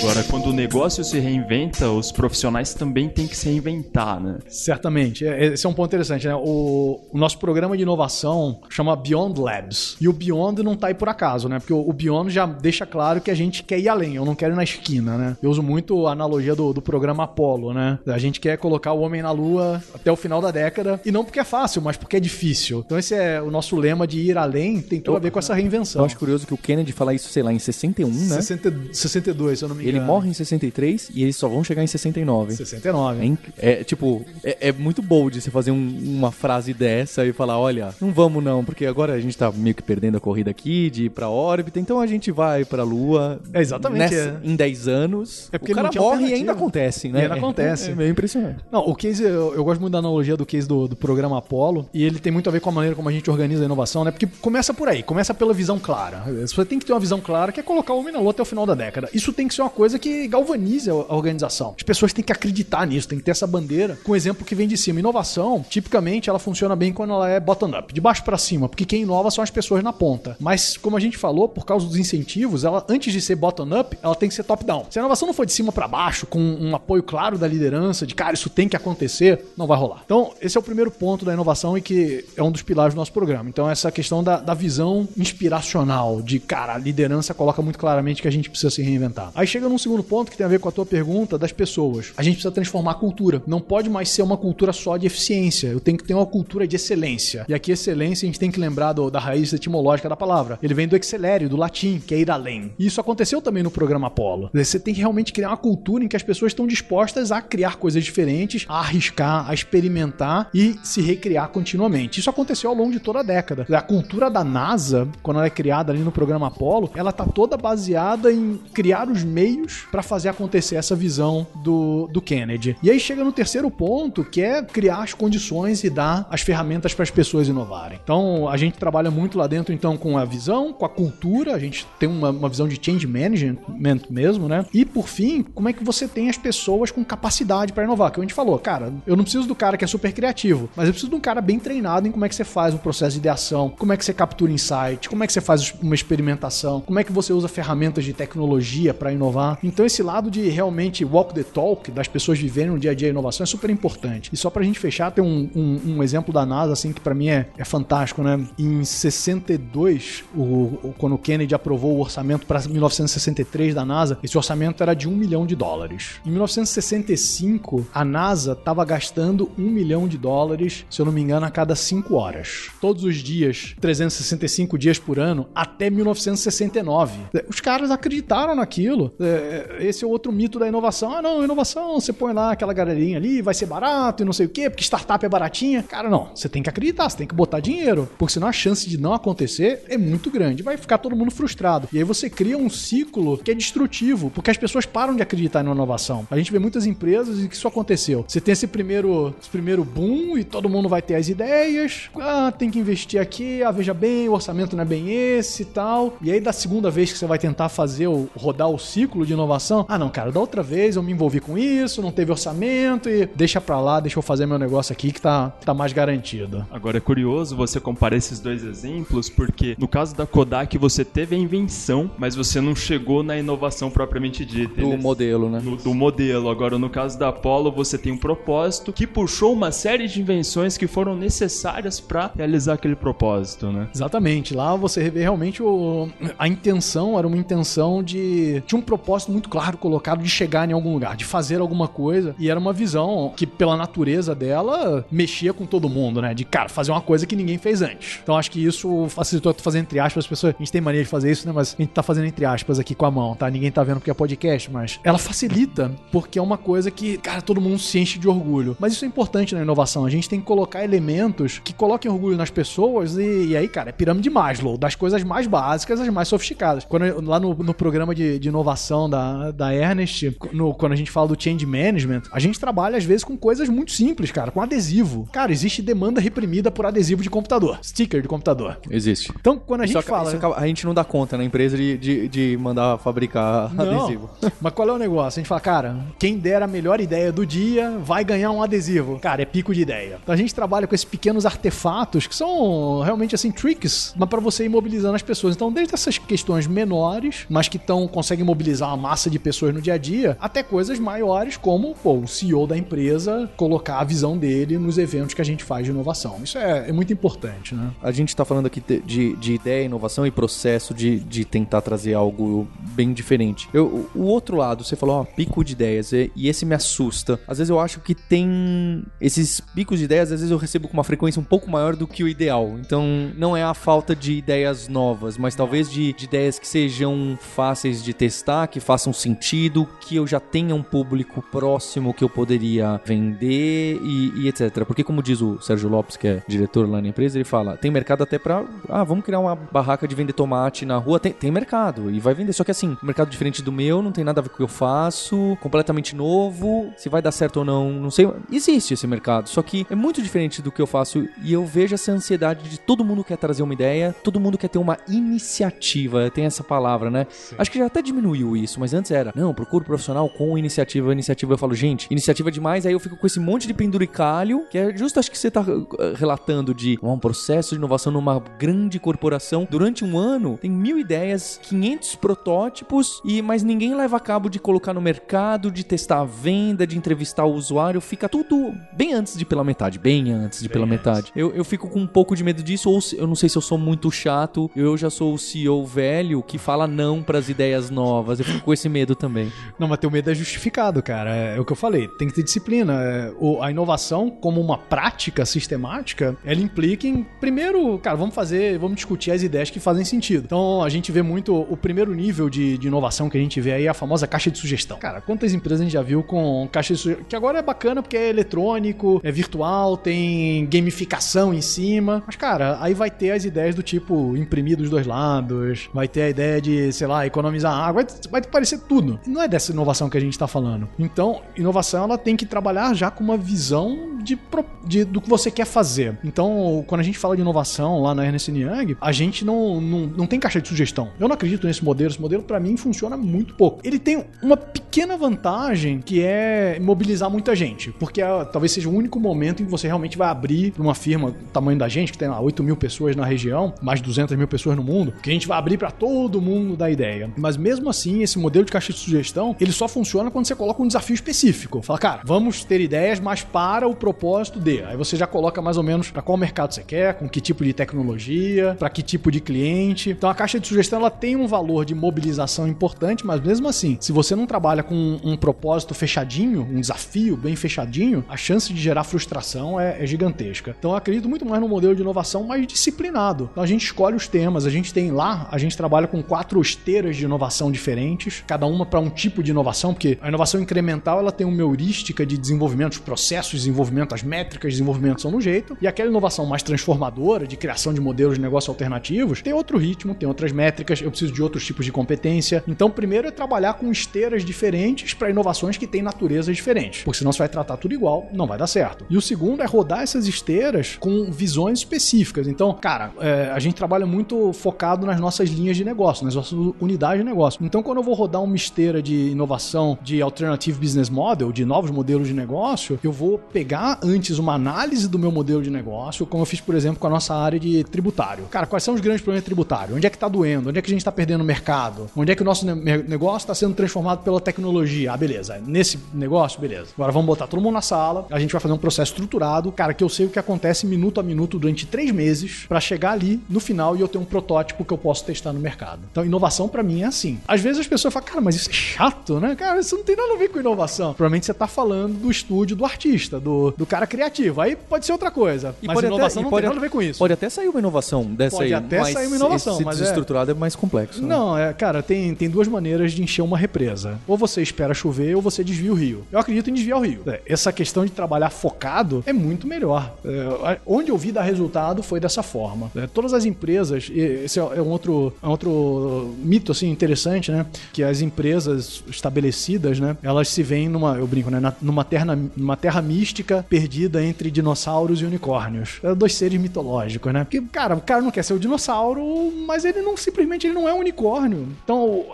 Agora, quando o negócio se reinventa, os profissionais também têm que se reinventar, né? Certamente. É, Esse é um ponto interessante, né? O, o nosso programa de inovação chama Beyond Labs. E o Beyond não tá aí por acaso, né? Porque o, o Beyond já deixa claro que a gente quer ir além, eu não quero ir na esquina, né? Eu uso muito a analogia do, do programa Apollo, né? A gente quer colocar o homem na lua até o final da década, e não porque é fácil, mas porque é difícil. Então esse é o nosso lema de ir além, tem tudo a ver com essa reinvenção. Eu acho curioso que o Kennedy fala isso, sei lá, em 61, né? 60, 62, se eu não me Ele morre em 63 e eles só vão chegar em 69. 69. É, inc- é, tipo, é, é muito bold você fazer um- uma frase dessa e falar, olha, não vamos não, porque agora a gente tá meio que perdendo a corrida aqui de ir pra órbita, então a gente vai pra Lua. É, exatamente, nessa- Em 10 anos. É porque o cara morre e ainda acontece, né? E ainda acontece. É, é meio impressionante. Não, o case, eu, eu gosto muito da analogia do case do, do programa Apollo, e ele tem muito a ver com a maneira como a gente organiza a inovação, né? Porque começa por aí, começa pela visão clara. Você tem que ter uma visão clara que é colocar o homem na lua até o final da década. Isso tem que ser uma coisa que galvanize a organização. As pessoas têm que acreditar nisso, tem que ter essa bandeira com o exemplo que vem de cima. Inovação, tipicamente, ela funciona bem quando ela é bottom-up, de baixo pra cima, porque quem inova são as pessoas na ponta. Mas, como a gente falou, por causa dos incentivos, ela, antes de ser bottom-up, ela tem que ser top-down. Se a inovação não for de cima pra baixo, com um apoio claro da liderança, de cara, isso tem que acontecer, não vai rolar. Então, esse é o primeiro ponto da inovação e que é um dos pilares do nosso programa. Então, essa questão da, da visão inspiracional, de cara, a liderança coloca muito claramente que a gente precisa se reinventar. Aí chega num segundo ponto que tem a ver com a tua pergunta das pessoas. A gente precisa transformar a cultura. Não pode mais ser uma cultura só de eficiência. Eu tenho que ter uma cultura de excelência. E aqui, excelência, a gente tem que lembrar do- da raiz etimológica da palavra. Ele vem do excelere, do latim, que é ir além. E isso aconteceu também no programa Apollo. Você tem que realmente criar uma cultura em que as pessoas estão dispostas a criar coisas diferentes, a arriscar, a experimentar e se recriar continuamente. Isso aconteceu ao longo de toda a década. A cultura da NASA, quando ela é criada ali no programa Apollo, ela tá toda baseada em criar os meios para fazer acontecer essa visão do, do Kennedy. E aí chega no terceiro ponto, que é criar as condições e dar as ferramentas para as pessoas inovarem. Então, a gente trabalha muito lá dentro, então, com a visão, com a cultura, a gente tem uma, uma visão de change management mesmo, né? E, por fim, como é que você tem as pessoas com capacidade para inovar? Que a gente falou, cara, eu não preciso do cara que é super criativo, mas eu preciso de um cara bem treinado em como é que você faz um processo de ideação, como é que você captura insight, como é que você faz uma experimentação, como é que você usa ferramentas de tecnologia para inovar. Então, esse lado de realmente walk the talk, das pessoas viverem no dia a dia a inovação, é super importante. E só pra gente fechar, tem um, um, um exemplo da NASA, assim, que pra mim é, é fantástico, né? Em 62, o, o- quando o Kennedy aprovou o orçamento para 1963 da NASA, esse orçamento era de um milhão de dólares. Em 1965, a NASA estava gastando um milhão de dólares, se eu não me engano, a cada cinco horas. Todos os dias, 365 dias por ano, até 1969. Os caras acreditaram naquilo. É, Esse é outro mito da inovação. Ah, não, inovação, você põe lá aquela galerinha ali, vai ser barato e não sei o quê, porque startup é baratinha. Cara, não. Você tem que acreditar, você tem que botar dinheiro. Porque senão a chance de não acontecer é muito grande. Vai ficar todo mundo frustrado. E aí você cria um ciclo que é destrutivo, porque as pessoas param de acreditar na inovação. A gente vê muitas empresas e que isso aconteceu. Você tem esse primeiro, esse primeiro boom e todo mundo vai ter as ideias. Ah, tem que investir aqui. Ah, veja bem, o orçamento não é bem esse e tal. E aí da segunda vez que você vai tentar fazer o rodar o ciclo de inovação, ah, não, cara, da outra vez eu me envolvi com isso, não teve orçamento e deixa pra lá, deixa eu fazer meu negócio aqui que tá, tá mais garantido. Agora é curioso você comparar esses dois exemplos, porque no caso da Kodak você teve a invenção, mas você não chegou na inovação propriamente dita. Do Eles- modelo, né? no- do modelo. Agora, no caso da Apollo, você tem um propósito que puxou uma série de invenções que foram necessárias para realizar aquele propósito, né? Exatamente. Lá você vê realmente o, a intenção, era uma intenção de. Tinha um propósito muito claro colocado de chegar em algum lugar, de fazer alguma coisa. E era uma visão que, pela natureza dela, mexia com todo mundo, né? De, cara, fazer uma coisa que ninguém fez antes. Então acho que isso facilitou, fazendo entre aspas, as pessoas. A gente tem mania de fazer isso, né? Mas a gente tá fazendo entre aspas aqui com a mão, tá? Ninguém tá vendo porque é podcast, mas ela facilita porque é uma coisa que, cara, todo mundo se enche de orgulho. Mas isso é importante na inovação. A gente tem que colocar elementos que coloquem orgulho nas pessoas e, e aí, cara, é pirâmide Maslow, das coisas mais básicas às mais sofisticadas. Quando, eu- lá no, no programa de, de inovação da, da Ernest, no- quando a gente fala do change management, a gente trabalha às vezes com coisas muito simples, cara, com adesivo. Cara, existe demanda reprimida por adesivo de computador, sticker de computador. Existe. Então, quando a Isso gente acaba- fala. acaba- a gente não dá conta na empresa de, de, de mandar fabricar Não. adesivo. [laughs] Mas qual é o negócio? A gente fala, cara, quem der a melhor ideia do dia vai ganhar um adesivo. Cara, é pico de ideia. Então a gente trabalha com esses pequenos artefatos que são realmente assim tricks, mas para você ir mobilizando as pessoas. Então, desde essas questões menores, mas que tão, conseguem mobilizar uma massa de pessoas no dia a dia, até coisas maiores como pô, o CEO da empresa colocar a visão dele nos eventos que a gente faz de inovação. Isso é, é muito importante, né? A gente está falando aqui de, de ideia, inovação e processo de, de tentar trazer algo bem diferente. Eu, o outro lado, você falou, ó, pico de ideias, e, e esse me assusta. Às vezes eu acho que tem esses picos de ideias, às vezes eu recebo com uma frequência um pouco maior do que o ideal. Então, não é a falta de ideias novas, mas talvez de, de ideias que sejam fáceis de testar, que façam sentido, que eu já tenha um público próximo que eu poderia vender e, e etc. Porque, como diz o Sérgio Lopes, que é diretor lá na empresa, ele fala: tem mercado até pra. Ah, vamos criar uma barraca de vender tomate na rua. Tem, tem mercado e vai vender. Só que assim, mercado diferente do meu, não tem nada a ver com o que eu faço, completamente novo. Se vai dar certo ou não, não sei. Existe esse mercado, só que é muito diferente do que eu faço e eu vejo essa ansiedade de todo mundo quer trazer uma ideia, todo mundo quer ter uma iniciativa. Tem essa palavra, né? Sim. Acho que já até diminuiu isso, mas antes era, não, procuro profissional com iniciativa. Iniciativa eu falo, gente, iniciativa é demais, aí eu fico com esse monte de penduricalho, que é justo acho que você tá eh, relatando de um processo de inovação numa grande corporação. Durante um ano, tem mil ideias, 500 protótipos, e mas ninguém leva a cabo de colocar no mercado, de testar a venda, de entrevistar o usuário. Fica tudo bem antes de pela metade, bem antes de bem pela antes. metade. Eu, eu fico com um pouco de medo disso, ou eu não sei se eu sou muito chato, eu já sou o CEO velho que fala não para as ideias novas. Eu fico com esse medo também. Não, mas teu medo é justificado, cara. É, é o que eu falei. Tem que ter disciplina. É, a inovação, como uma prática sistemática, ela implica em, primeiro, cara, vamos fazer, vamos discutir as ideias que fazem sentido. Então, a gente vê muito o primeiro nível de, de inovação que a gente vê aí, é a famosa caixa de sugestão. Cara, quantas empresas a gente já viu com caixa de sugestão? Que agora é bacana porque é eletrônico, é virtual, tem gamificação em cima. Mas, cara, aí vai ter as ideias do tipo imprimir dos dois lados, vai ter a ideia de, sei lá, economizar água, vai, vai parecer tudo. Não é dessa inovação que a gente está falando. Então, inovação ela tem que trabalhar já com uma visão de, de, do que você quer fazer. Então, quando a gente fala de inovação lá na Ernest Young, a gente não, não, não tem caixa de sugestão. Eu não acredito nesse modelo. Esse modelo, para mim, funciona muito pouco. Ele tem uma pequena vantagem que é mobilizar muita gente, porque é, talvez seja o único momento em que você realmente vai abrir para uma firma do tamanho da gente, que tem lá 8 mil pessoas na região, mais 200 mil pessoas no mundo, que a gente vai abrir para todo mundo da ideia. Mas mesmo assim, esse modelo de caixa de sugestão, ele só funciona quando você coloca um desafio específico. Fala, cara, vamos ter ideias, mas para o propósito de. Aí você já coloca mais ou menos para qual mercado você quer, com que tipo de tecnologia, para que tipo de cliente. Então a caixa de sugestão ela tem um valor de mobilização importante, mas mesmo assim, se você não trabalha com um, um propósito fechadinho, um desafio bem fechadinho, a chance de gerar frustração é, é gigantesca. Então eu acredito muito mais no modelo de inovação mais disciplinado. Então a gente escolhe os temas, a gente tem lá, a gente trabalha com quatro esteiras de inovação diferentes, cada uma para um tipo de inovação, porque a inovação incremental ela tem uma heurística de desenvolvimento, os processos de desenvolvimento, as métricas de desenvolvimento são no jeito, e aquela inovação mais transformadora, de criação de modelos de negócio alternativos, tem outro ritmo, tem outras métricas, eu preciso de outros tipos de competência. Então, primeiro é trabalhar com esteiras diferentes para inovações que têm naturezas diferentes, porque senão você vai tratar tudo igual, não vai dar certo. E o segundo é rodar essas esteiras com visões específicas. Então, cara, é, a gente trabalha muito focado nas nossas linhas de negócio, nas nossas unidades de negócio. Então, quando eu vou rodar uma esteira de inovação de Alternative Business Model, de novos modelos de negócio, eu vou pegar antes uma análise do meu modelo de negócio, como eu fiz, por exemplo, com a nossa área de tributário. Cara, quais são os grandes problemas tributários? Onde é que está doendo? Onde é que a gente está perdendo mercado? Onde é que o nosso negócio está sendo transformado pela tecnologia? Ah, beleza. Nesse negócio, beleza. Agora vamos botar todo mundo na sala, a gente vai fazer um processo estruturado, cara, que eu sei o que acontece minuto a minuto durante três meses para chegar ali no final e eu ter um protótipo que eu posso testar no mercado. Então, inovação para mim é assim. Às vezes as pessoas falam, cara, mas isso é chato, né? Cara, isso não tem nada a ver com inovação. Provavelmente você tá falando do estúdio do artista, do, do cara criativo. Aí pode ser outra coisa. E mas inovação até, não pode, tem nada a ver com isso. Pode até sair uma inovação dessa pode aí. Pode até sair uma inovação, esse mas desestruturado é... é mais complexo. Né? Não, é, cara, tem, tem duas maneiras de encher uma represa. Ou você espera chover ou você desvia o rio. Eu acredito em desviar o rio. É, essa questão de trabalhar focado é muito melhor. É, onde eu vi dar resultado foi dessa forma. É, todas as empresas, esse é um outro, é um outro mito assim interessante, né? Que as empresas estabelecidas, né? Elas se veem numa, eu brinco, né? numa terra, numa terra mística perdida entre dinossauros e unicórnios. É dois seres mitológicos, né? Porque, cara, o cara não quer ser o dinossauro, mas ele não simplesmente ele não é um unicórnio. Então,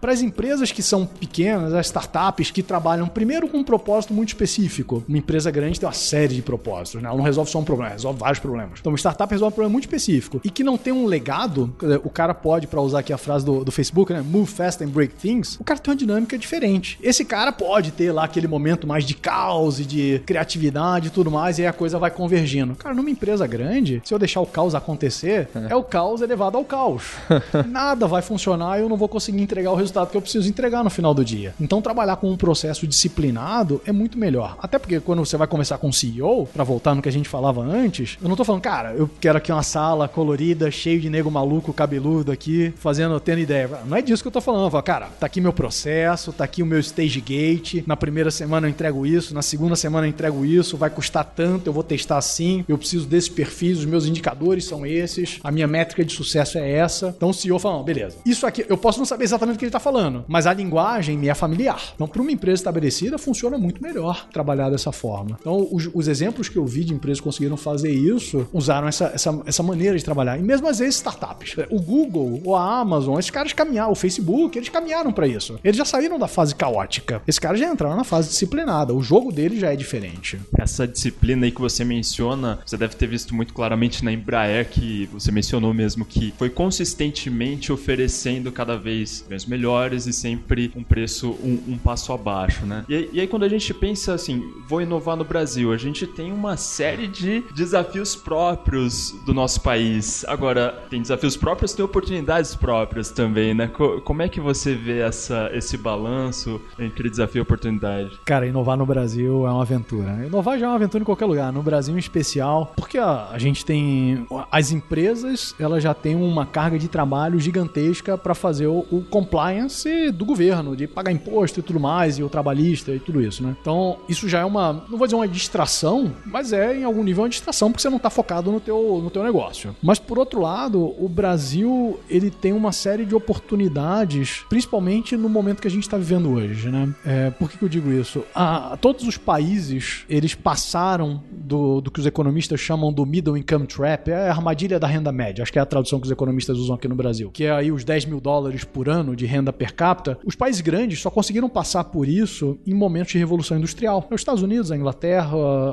para as empresas que são pequenas, as startups que trabalham primeiro com um propósito muito específico. Uma empresa grande tem uma série de propósitos, né? Ela não resolve só um problema, resolve vários problemas. Então, uma startup resolve um problema muito específico e que não tem um legado. O cara pode, para usar aqui a frase do, do Facebook, né? Move fast and break Things, o cara tem uma dinâmica diferente. Esse cara pode ter lá aquele momento mais de caos e de criatividade e tudo mais, e aí a coisa vai convergindo. Cara, numa empresa grande, se eu deixar o caos acontecer, é, [laughs] é o caos elevado ao caos. [laughs] Nada vai funcionar e eu não vou conseguir entregar o resultado que eu preciso entregar no final do dia. Então, trabalhar com um processo disciplinado é muito melhor. Até porque quando você vai começar com um CEO, para voltar no que a gente falava antes, eu não tô falando, cara, eu quero aqui uma sala colorida, cheio de nego maluco, cabeludo aqui, fazendo, tendo ideia. Não é disso que eu tô falando. Eu falo, cara, tá aqui meu processo, tá aqui o meu stage gate. Na primeira semana eu entrego isso, na segunda semana eu entrego isso, vai custar tanto, eu vou testar assim, eu preciso desses perfis, os meus indicadores são esses, a minha métrica de sucesso é essa. Então o CEO fala, beleza. Isso aqui, eu posso não saber exatamente o que ele tá falando, mas a linguagem me é familiar. Então, para uma empresa estabelecida, funciona muito melhor trabalhar dessa forma. Então, os, os exemplos que eu vi de empresas que conseguiram fazer isso, usaram essa, essa, essa maneira de trabalhar. E mesmo às vezes startups. O Google, ou a Amazon, esses caras caminharam, o Facebook, eles caminharam para isso. Eles já saíram da fase caótica. Esses caras já entraram na fase disciplinada. O jogo deles já é diferente. Essa disciplina aí que você menciona, você deve ter visto muito claramente na Embraer, que você mencionou mesmo, que foi consistentemente oferecendo cada vez bens melhores e sempre um preço um, um passo abaixo, né? E, e aí quando a gente pensa assim, vou inovar no Brasil, a gente tem uma série de desafios próprios do nosso país. Agora, tem desafios próprios, tem oportunidades próprias também, né? Como é que você vê essa, esse balanço entre desafio e oportunidade? Cara, inovar no Brasil é uma aventura. Inovar já é uma aventura em qualquer lugar, no Brasil em especial, porque a, a gente tem as empresas, elas já têm uma carga de trabalho gigantesca para fazer o, o compliance do governo, de pagar imposto e tudo mais, e o trabalhista e tudo isso, né? Então, isso já é uma, não vou dizer uma distração, mas é em algum nível uma distração porque você não está focado no teu, no teu negócio. Mas por outro lado, o Brasil, ele tem uma série de oportunidades, principalmente no momento que a gente está vivendo hoje, né? É, por que, que eu digo isso? Todos os países, eles passaram do, do que os economistas chamam do middle income trap, é a armadilha da renda média, acho que é a tradução que os economistas usam aqui no Brasil, que é aí os 10 mil dólares por ano de renda per capita. Os países grandes só conseguiram passar por isso em momentos de revolução industrial. Os Estados Unidos, a Inglaterra,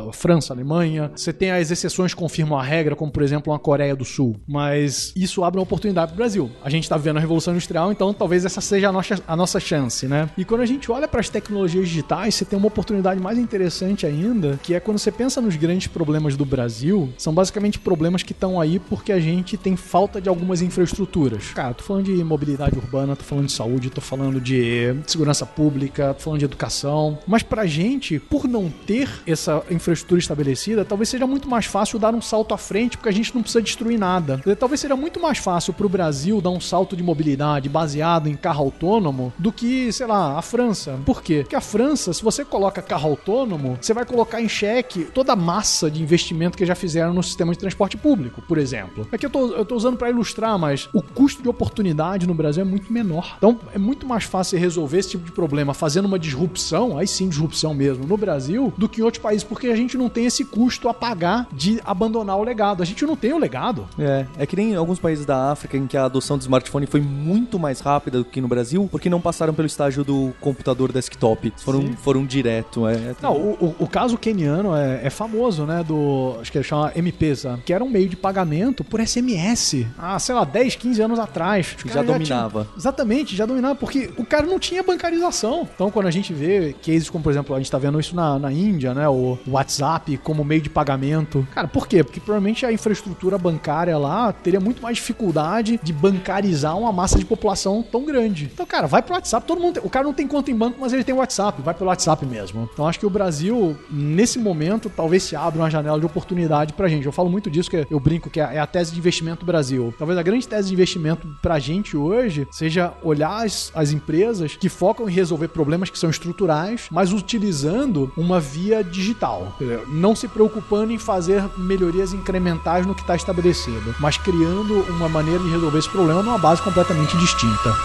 a França, a Alemanha. Você tem as exceções que confirmam a regra, como por exemplo a Coreia do Sul. Mas isso abre uma oportunidade para o Brasil. A gente está vivendo a revolução industrial, então talvez essa seja a nossa, a nossa chance, né? E quando a gente olha para as tecnologias digitais, você tem uma oportunidade mais interessante ainda, que é quando você pensa nos grandes problemas do Brasil, são basicamente problemas que estão aí porque a gente tem falta de algumas infraestruturas. Cara, tô falando de mobilidade urbana, tô falando de saúde, tô falando de segurança pública, tô falando de educação. Mas pra gente, por não ter essa infraestrutura estabelecida, talvez seja muito mais fácil dar um salto à frente, porque a gente não precisa destruir nada. Talvez seja muito mais fácil pro Brasil dar um salto de mobilidade baseado em carro autônomo do que, sei lá, a França. Por quê? Porque a França, se você coloca carro autônomo, você vai colocar em xeque toda a massa de investimento que já fizeram no sistema de transporte público, por exemplo. Aqui eu tô, eu tô usando para ilustrar, mas o custo de oportunidade no Brasil é muito menor. Então é muito mais fácil resolver esse tipo de problema fazendo uma disrupção, aí sim disrupção mesmo, no Brasil, do que em outros países, porque a gente não tem esse custo a pagar de abandonar o legado. A gente não tem o legado. É, é que nem alguns países da África em que a adoção do smartphone foi muito mais rápida do que no Brasil, porque não passaram pelo estágio do computador desktop. Foram, foram direto. É, não, o, o, caso keniano é, é, famoso, né? Do. Acho que ele chama MP-PESA, que era um meio de pagamento por SMS. Ah, sei lá, 10, 15 anos atrás. Já, já dominava. Tinha, exatamente, já dominava, porque o cara não tinha bancarização. Então, quando a gente vê cases como, por exemplo, a gente tá vendo isso na, na Índia, né? O WhatsApp como meio de pagamento. Cara, por quê? Porque provavelmente a infraestrutura bancária lá teria muito mais dificuldade de bancarizar uma massa de população tão grande. Então, cara, vai pro WhatsApp, todo mundo tem, O cara não tem conta em banco, mas ele tem WhatsApp, vai pelo WhatsApp mesmo. Então, acho que o Brasil, nesse momento, talvez se abra uma janela de oportunidade pra gente. Eu falo muito disso, que eu brinco que é a tese de investimento do Brasil. Talvez a grande tese de investimento pra gente hoje seja olhar as, as empresas que focam em resolver problemas que são estruturais, mas utilizando uma via digital. Não se preocupando em fazer melhorias incrementais no que está estabelecido, mas criando uma maneira de resolver esse problema numa base completamente distinta.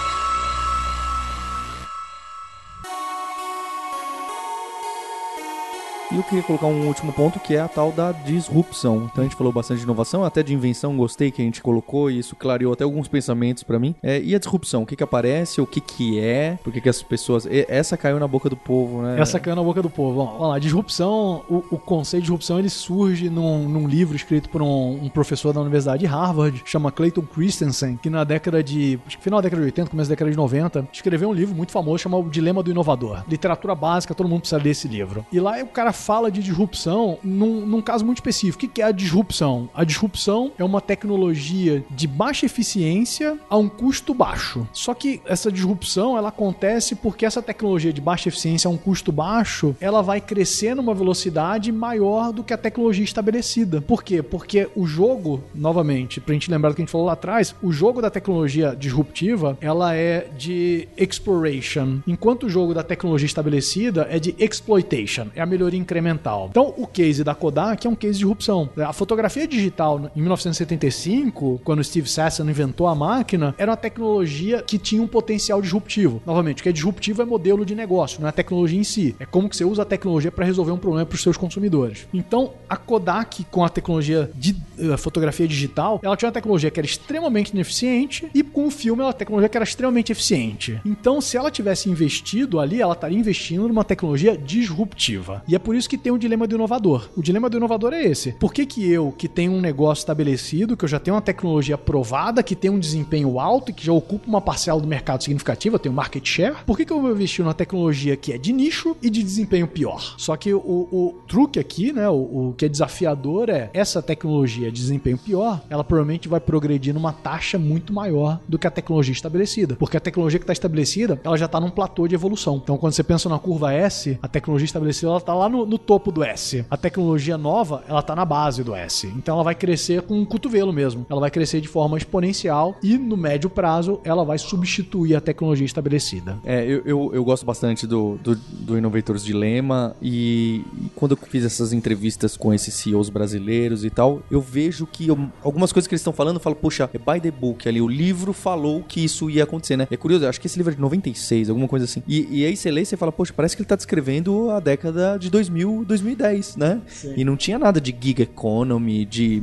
E eu queria colocar um último ponto que é a tal da disrupção. Então a gente falou bastante de inovação, até de invenção, gostei que a gente colocou e isso clareou até alguns pensamentos para mim. É, e a disrupção, o que que aparece, o que que é, por que que as pessoas... Essa caiu na boca do povo, né? Essa caiu na boca do povo. Vamos lá, disrupção, o, o, conceito de disrupção ele surge num, num livro escrito por um, um, professor da Universidade de Harvard, chama Clayton Christensen, que na década de... final da década de 80, começo da década de 90, escreveu um livro muito famoso chamado O Dilema do Inovador. Literatura básica, todo mundo precisa ler esse livro. E lá o cara fala de disrupção num, num caso muito específico. O que é a disrupção? A disrupção é uma tecnologia de baixa eficiência a um custo baixo. Só que essa disrupção ela acontece porque essa tecnologia de baixa eficiência a um custo baixo, ela vai crescer numa velocidade maior do que a tecnologia estabelecida. Por quê? Porque o jogo, novamente, pra gente lembrar do que a gente falou lá atrás, o jogo da tecnologia disruptiva, ela é de exploration, enquanto o jogo da tecnologia estabelecida é de exploitation, é a melhoria incremental. Então, o case da Kodak é um case de disrupção. A fotografia digital, em 1975, quando Steve Sasson inventou a máquina, era uma tecnologia que tinha um potencial disruptivo. Novamente, o que é disruptivo é modelo de negócio, não é a tecnologia em si. É como que você usa a tecnologia para resolver um problema para os seus consumidores. Então, a Kodak, com a tecnologia de uh, fotografia digital, ela tinha uma tecnologia que era extremamente ineficiente e com o filme, ela uma tecnologia que era extremamente eficiente. Então, se ela tivesse investido ali, ela estaria investindo numa tecnologia disruptiva. E é por isso que tem o dilema do inovador. O dilema do inovador é esse. Por que, que eu, que tenho um negócio estabelecido, que eu já tenho uma tecnologia provada, que tem um desempenho alto e que já ocupa uma parcela do mercado significativa, eu tenho market share, por que, que eu vou investir numa tecnologia que é de nicho e de desempenho pior? Só que o, o truque aqui, né, o, o que é desafiador é essa tecnologia de desempenho pior, ela provavelmente vai progredir numa taxa muito maior do que a tecnologia estabelecida. Porque a tecnologia que está estabelecida, ela já está num platô de evolução. Então, quando você pensa na curva S, a tecnologia estabelecida ela está lá no, no topo do S. A tecnologia nova, ela está na base do S. Então ela vai crescer com um cotovelo mesmo. Ela vai crescer de forma exponencial e no médio prazo ela vai substituir a tecnologia estabelecida. É, eu, eu, eu gosto bastante do, do, do Innovators Dilema e, e, quando eu fiz essas entrevistas com esses CEOs brasileiros e tal, eu vejo que eu, algumas coisas que eles estão falando, eu falo, poxa, é by the book ali, o livro falou que isso ia acontecer, né? É curioso, eu acho que esse livro é de 96, alguma coisa assim. E, e aí você lê e você fala, poxa, parece que ele tá descrevendo a década de 2000, 2010, né? Sim. E não tinha nada de gig economy, de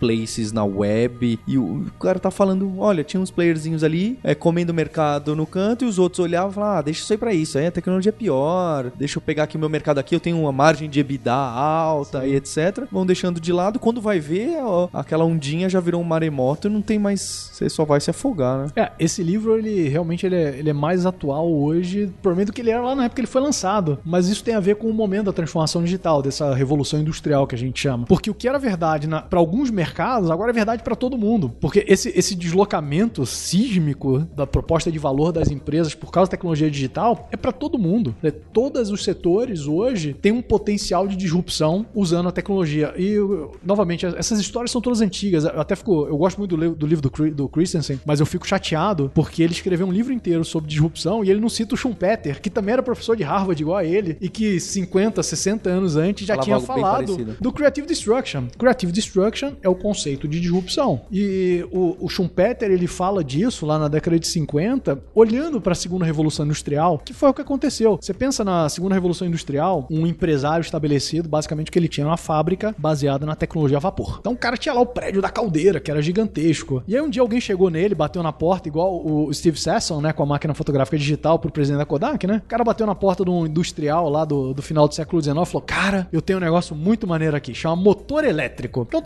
marketplaces na web. E o cara tá falando: olha, tinha uns playerzinhos ali é, comendo mercado no canto e os outros olhavam e falavam: ah, deixa isso aí pra isso. Aí a tecnologia é pior. Deixa eu pegar aqui o meu mercado aqui. Eu tenho uma margem de EBITDA alta Sim. e etc. Vão deixando de lado. Quando vai ver, ó, aquela ondinha já virou um maremoto e não tem mais. Você só vai se afogar, né? É, esse livro, ele realmente ele é, ele é mais atual hoje, provavelmente do que ele era lá na época que ele foi lançado. Mas isso tem a ver com o momento da transformação digital, dessa revolução industrial que a gente chama. Porque o que era verdade para alguns mercados, agora é verdade para todo mundo. Porque esse, esse deslocamento sísmico da proposta de valor das empresas por causa da tecnologia digital é para todo mundo. Né? Todos os setores hoje têm um potencial de disrupção usando a tecnologia. E, novamente, essas histórias são todas antigas. Eu até fico. Eu gosto muito do, do livro do, do Christensen, mas eu fico chateado porque ele escreveu um livro inteiro sobre disrupção e ele não cita o Schumpeter, que também era professor de Harvard igual a ele e que 50, 60 anos antes já tinha falado do Creative Destruction. Creative Destruction é o conceito de disrupção. E o, o Schumpeter, ele fala disso lá na década de 50, olhando para a segunda revolução industrial, que foi o que aconteceu. Você pensa na segunda revolução industrial, um empresário estabelecido, basicamente o que ele tinha uma fábrica baseada na tecnologia a vapor. Então o cara tinha lá o prédio da caldeira, que era gigantesco. E aí um dia alguém chegou nele, bateu na porta, igual o Steve Sasson, né, com a máquina fotográfica digital pro presidente da Kodak, né? O cara bateu na porta de um industrial lá do, do final do século XIX e falou: Cara, eu tenho um negócio muito maneiro aqui, chama motor elétrico. Que é um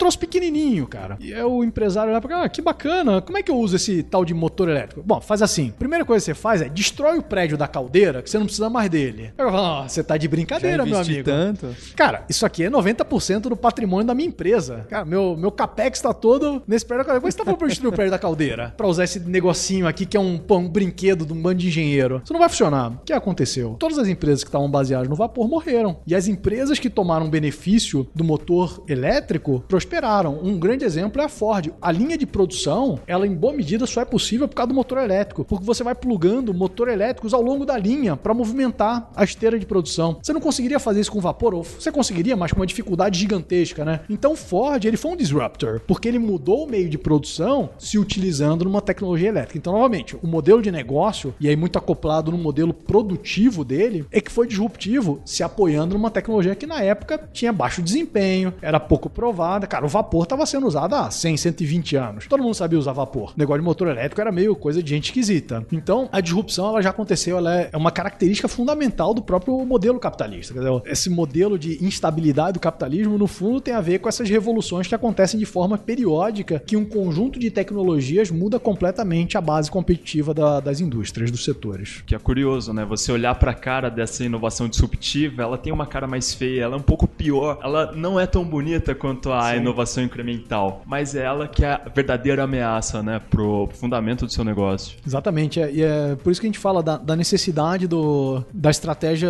cara. E aí o empresário olha pra ah, que bacana, como é que eu uso esse tal de motor elétrico? Bom, faz assim. Primeira coisa que você faz é destrói o prédio da caldeira, que você não precisa mais dele. Eu falo, oh, você tá de brincadeira, meu amigo. tanto. Cara, isso aqui é 90% do patrimônio da minha empresa. Cara, meu, meu capex tá todo nesse prédio da caldeira. Como você tá falando pra destruir o prédio da caldeira? [laughs] Pra usar esse negocinho aqui que é um, um brinquedo de um bando de engenheiro. Isso não vai funcionar. O que aconteceu? Todas as empresas que estavam baseadas no vapor morreram. E as empresas que tomaram benefício do motor elétrico prosperaram. Um, um grande exemplo é a Ford. A linha de produção, ela em boa medida só é possível por causa do motor elétrico, porque você vai plugando motor elétricos ao longo da linha para movimentar a esteira de produção. Você não conseguiria fazer isso com vapor, ou você conseguiria, mas com uma dificuldade gigantesca, né? Então Ford, ele foi um disruptor, porque ele mudou o meio de produção se utilizando numa tecnologia elétrica. Então, novamente, o modelo de negócio, e aí muito acoplado no modelo produtivo dele, é que foi disruptivo se apoiando numa tecnologia que na época tinha baixo desempenho, era pouco provada. Cara, o vapor estava sendo usado há 100, 120 anos. Todo mundo sabia usar vapor. O negócio de motor elétrico era meio coisa de gente esquisita. Então, a disrupção ela já aconteceu, ela é uma característica fundamental do próprio modelo capitalista. Quer dizer, esse modelo de instabilidade do capitalismo, no fundo, tem a ver com essas revoluções que acontecem de forma periódica, que um conjunto de tecnologias muda completamente a base competitiva da, das indústrias, dos setores. Que é curioso, né? Você olhar para a cara dessa inovação disruptiva, ela tem uma cara mais feia, ela é um pouco pior, ela não é tão bonita quanto a Sim. inovação incremental, mas é ela que é a verdadeira ameaça, né, pro fundamento do seu negócio. Exatamente, é, e é por isso que a gente fala da, da necessidade do, da estratégia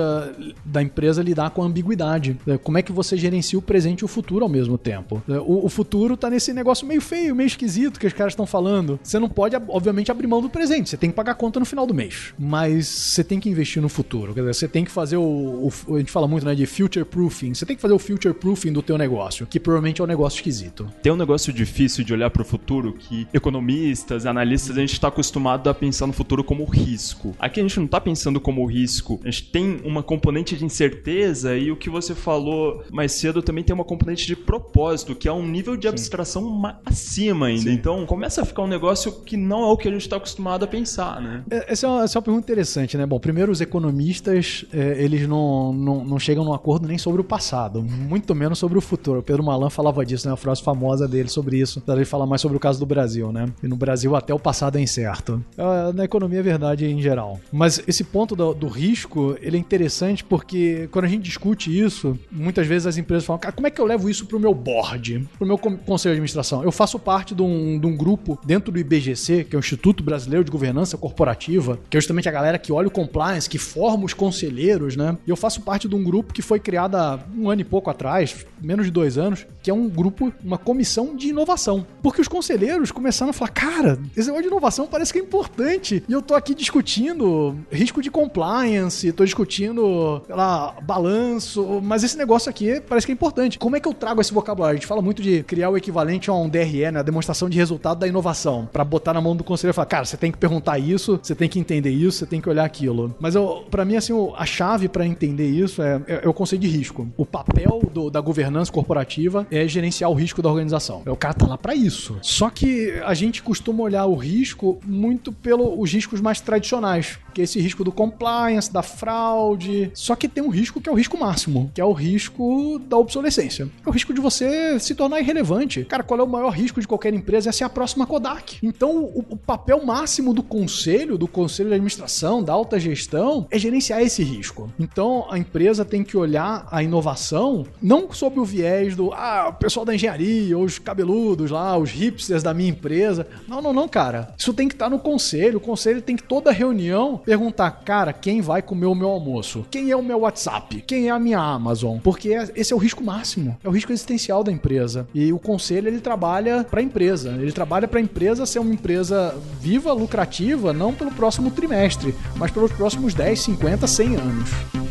da empresa lidar com a ambiguidade. É, como é que você gerencia o presente e o futuro ao mesmo tempo? É, o, o futuro tá nesse negócio meio feio, meio esquisito que os caras estão falando. Você não pode, obviamente, abrir mão do presente, você tem que pagar conta no final do mês, mas você tem que investir no futuro. Quer dizer, você tem que fazer o, o a gente fala muito, né, de future proofing. Você tem que fazer o future proofing do teu negócio, que provavelmente é um negócio esquisito. Tem um negócio difícil de olhar para o futuro que economistas, analistas, a gente está acostumado a pensar no futuro como risco. Aqui a gente não está pensando como risco. A gente tem uma componente de incerteza e o que você falou mais cedo também tem uma componente de propósito, que é um nível de abstração acima ainda. Sim. Então começa a ficar um negócio que não é o que a gente está acostumado a pensar, né? É, essa é, uma, essa é uma pergunta interessante, né? Bom, primeiro os economistas, é, eles não, não, não chegam num acordo nem sobre o passado, muito menos sobre o futuro. O Pedro Malan falava disso, né? A frase famosa dele sobre isso. Ele fala mais sobre o caso do Brasil, né? E no Brasil até o passado é incerto. É, na economia é verdade em geral. Mas esse ponto do, do, risco, ele é interessante porque quando a gente discute isso, muitas vezes as empresas falam, cara, como é que eu levo isso pro meu board, pro meu conselho de administração? Eu faço parte de um, de um grupo dentro do IBGC, que é o Instituto Brasileiro de Governança Corporativa, que é justamente a galera que olha o compliance, que forma os conselheiros, né? E eu faço parte de um grupo que foi criado há um ano e pouco atrás, menos de dois anos, que é um grupo, uma comissão de inovação. Porque os conselheiros começaram a falar, cara, esse negócio de inovação parece que é importante. E eu tô aqui discutindo risco de compliance, tô discutindo, lá, balanço, mas esse negócio aqui parece que é importante. Como é que eu trago esse vocabulário? A gente fala muito de criar o equivalente a um DRE, né? A demonstração de resultado da inovação, para botar na mão do conselheiro e falar, cara, você tem que perguntar isso, você tem que entender isso, você tem que olhar aquilo. Mas para mim, assim, a chave para entender isso é, é, é, o conceito de risco. O papel do, da governança corporativa é gerenciar o risco da organização. O cara tá lá para isso. Só que a gente costuma olhar o risco muito pelos riscos mais tradicionais, que é esse risco do compliance, da fraude. Só que tem um risco que é o risco máximo, que é o risco da obsolescência. É o risco de você se tornar irrelevante. Cara, qual é o maior risco de qualquer empresa? É ser a próxima Kodak. Então, o, o papel máximo do conselho, do conselho de administração, da alta gestão, é gerenciar esse risco. Então, a empresa tem que olhar a inovação não sob o viés do ah, o pessoal da engenharia, os cabeludos lá, os hipsters da minha empresa. Não, não, não, cara. Isso tem que estar no conselho. O conselho tem que toda reunião perguntar, cara, quem vai comer o meu almoço? Quem é o meu WhatsApp? Quem é a minha Amazon? Porque esse é o risco máximo, é o risco existencial da empresa. E o conselho ele trabalha para a empresa. Ele trabalha para a empresa ser uma empresa viva, lucrativa, não pelo próximo trimestre, mas pelos próximos 10, 50, 100 anos.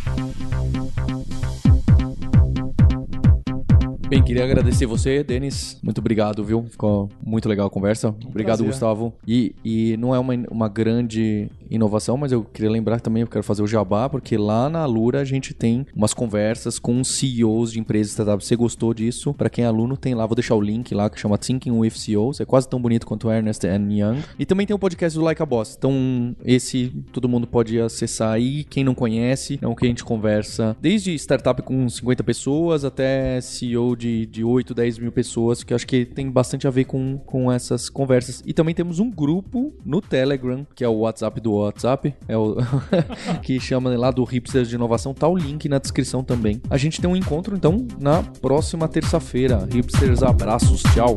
Bem, queria agradecer você, Denis. Muito obrigado, viu? Ficou muito legal a conversa. Um obrigado, prazer. Gustavo. E, e não é uma, uma grande inovação, mas eu queria lembrar também, eu quero fazer o jabá, porque lá na Lura a gente tem umas conversas com CEOs de empresas startups. Você gostou disso? Para quem é aluno, tem lá, vou deixar o link lá que chama Thinking with CEOs. É quase tão bonito quanto Ernest and Young. E também tem o podcast do Like a Boss. Então, esse todo mundo pode acessar aí. Quem não conhece, é o que a gente conversa desde startup com 50 pessoas até CEO de de, de 8, 10 mil pessoas, que acho que tem bastante a ver com, com essas conversas. E também temos um grupo no Telegram, que é o WhatsApp do WhatsApp, é o [laughs] que chama lá do Hipsters de Inovação, tá o link na descrição também. A gente tem um encontro, então, na próxima terça-feira. Hipsters, abraços, tchau!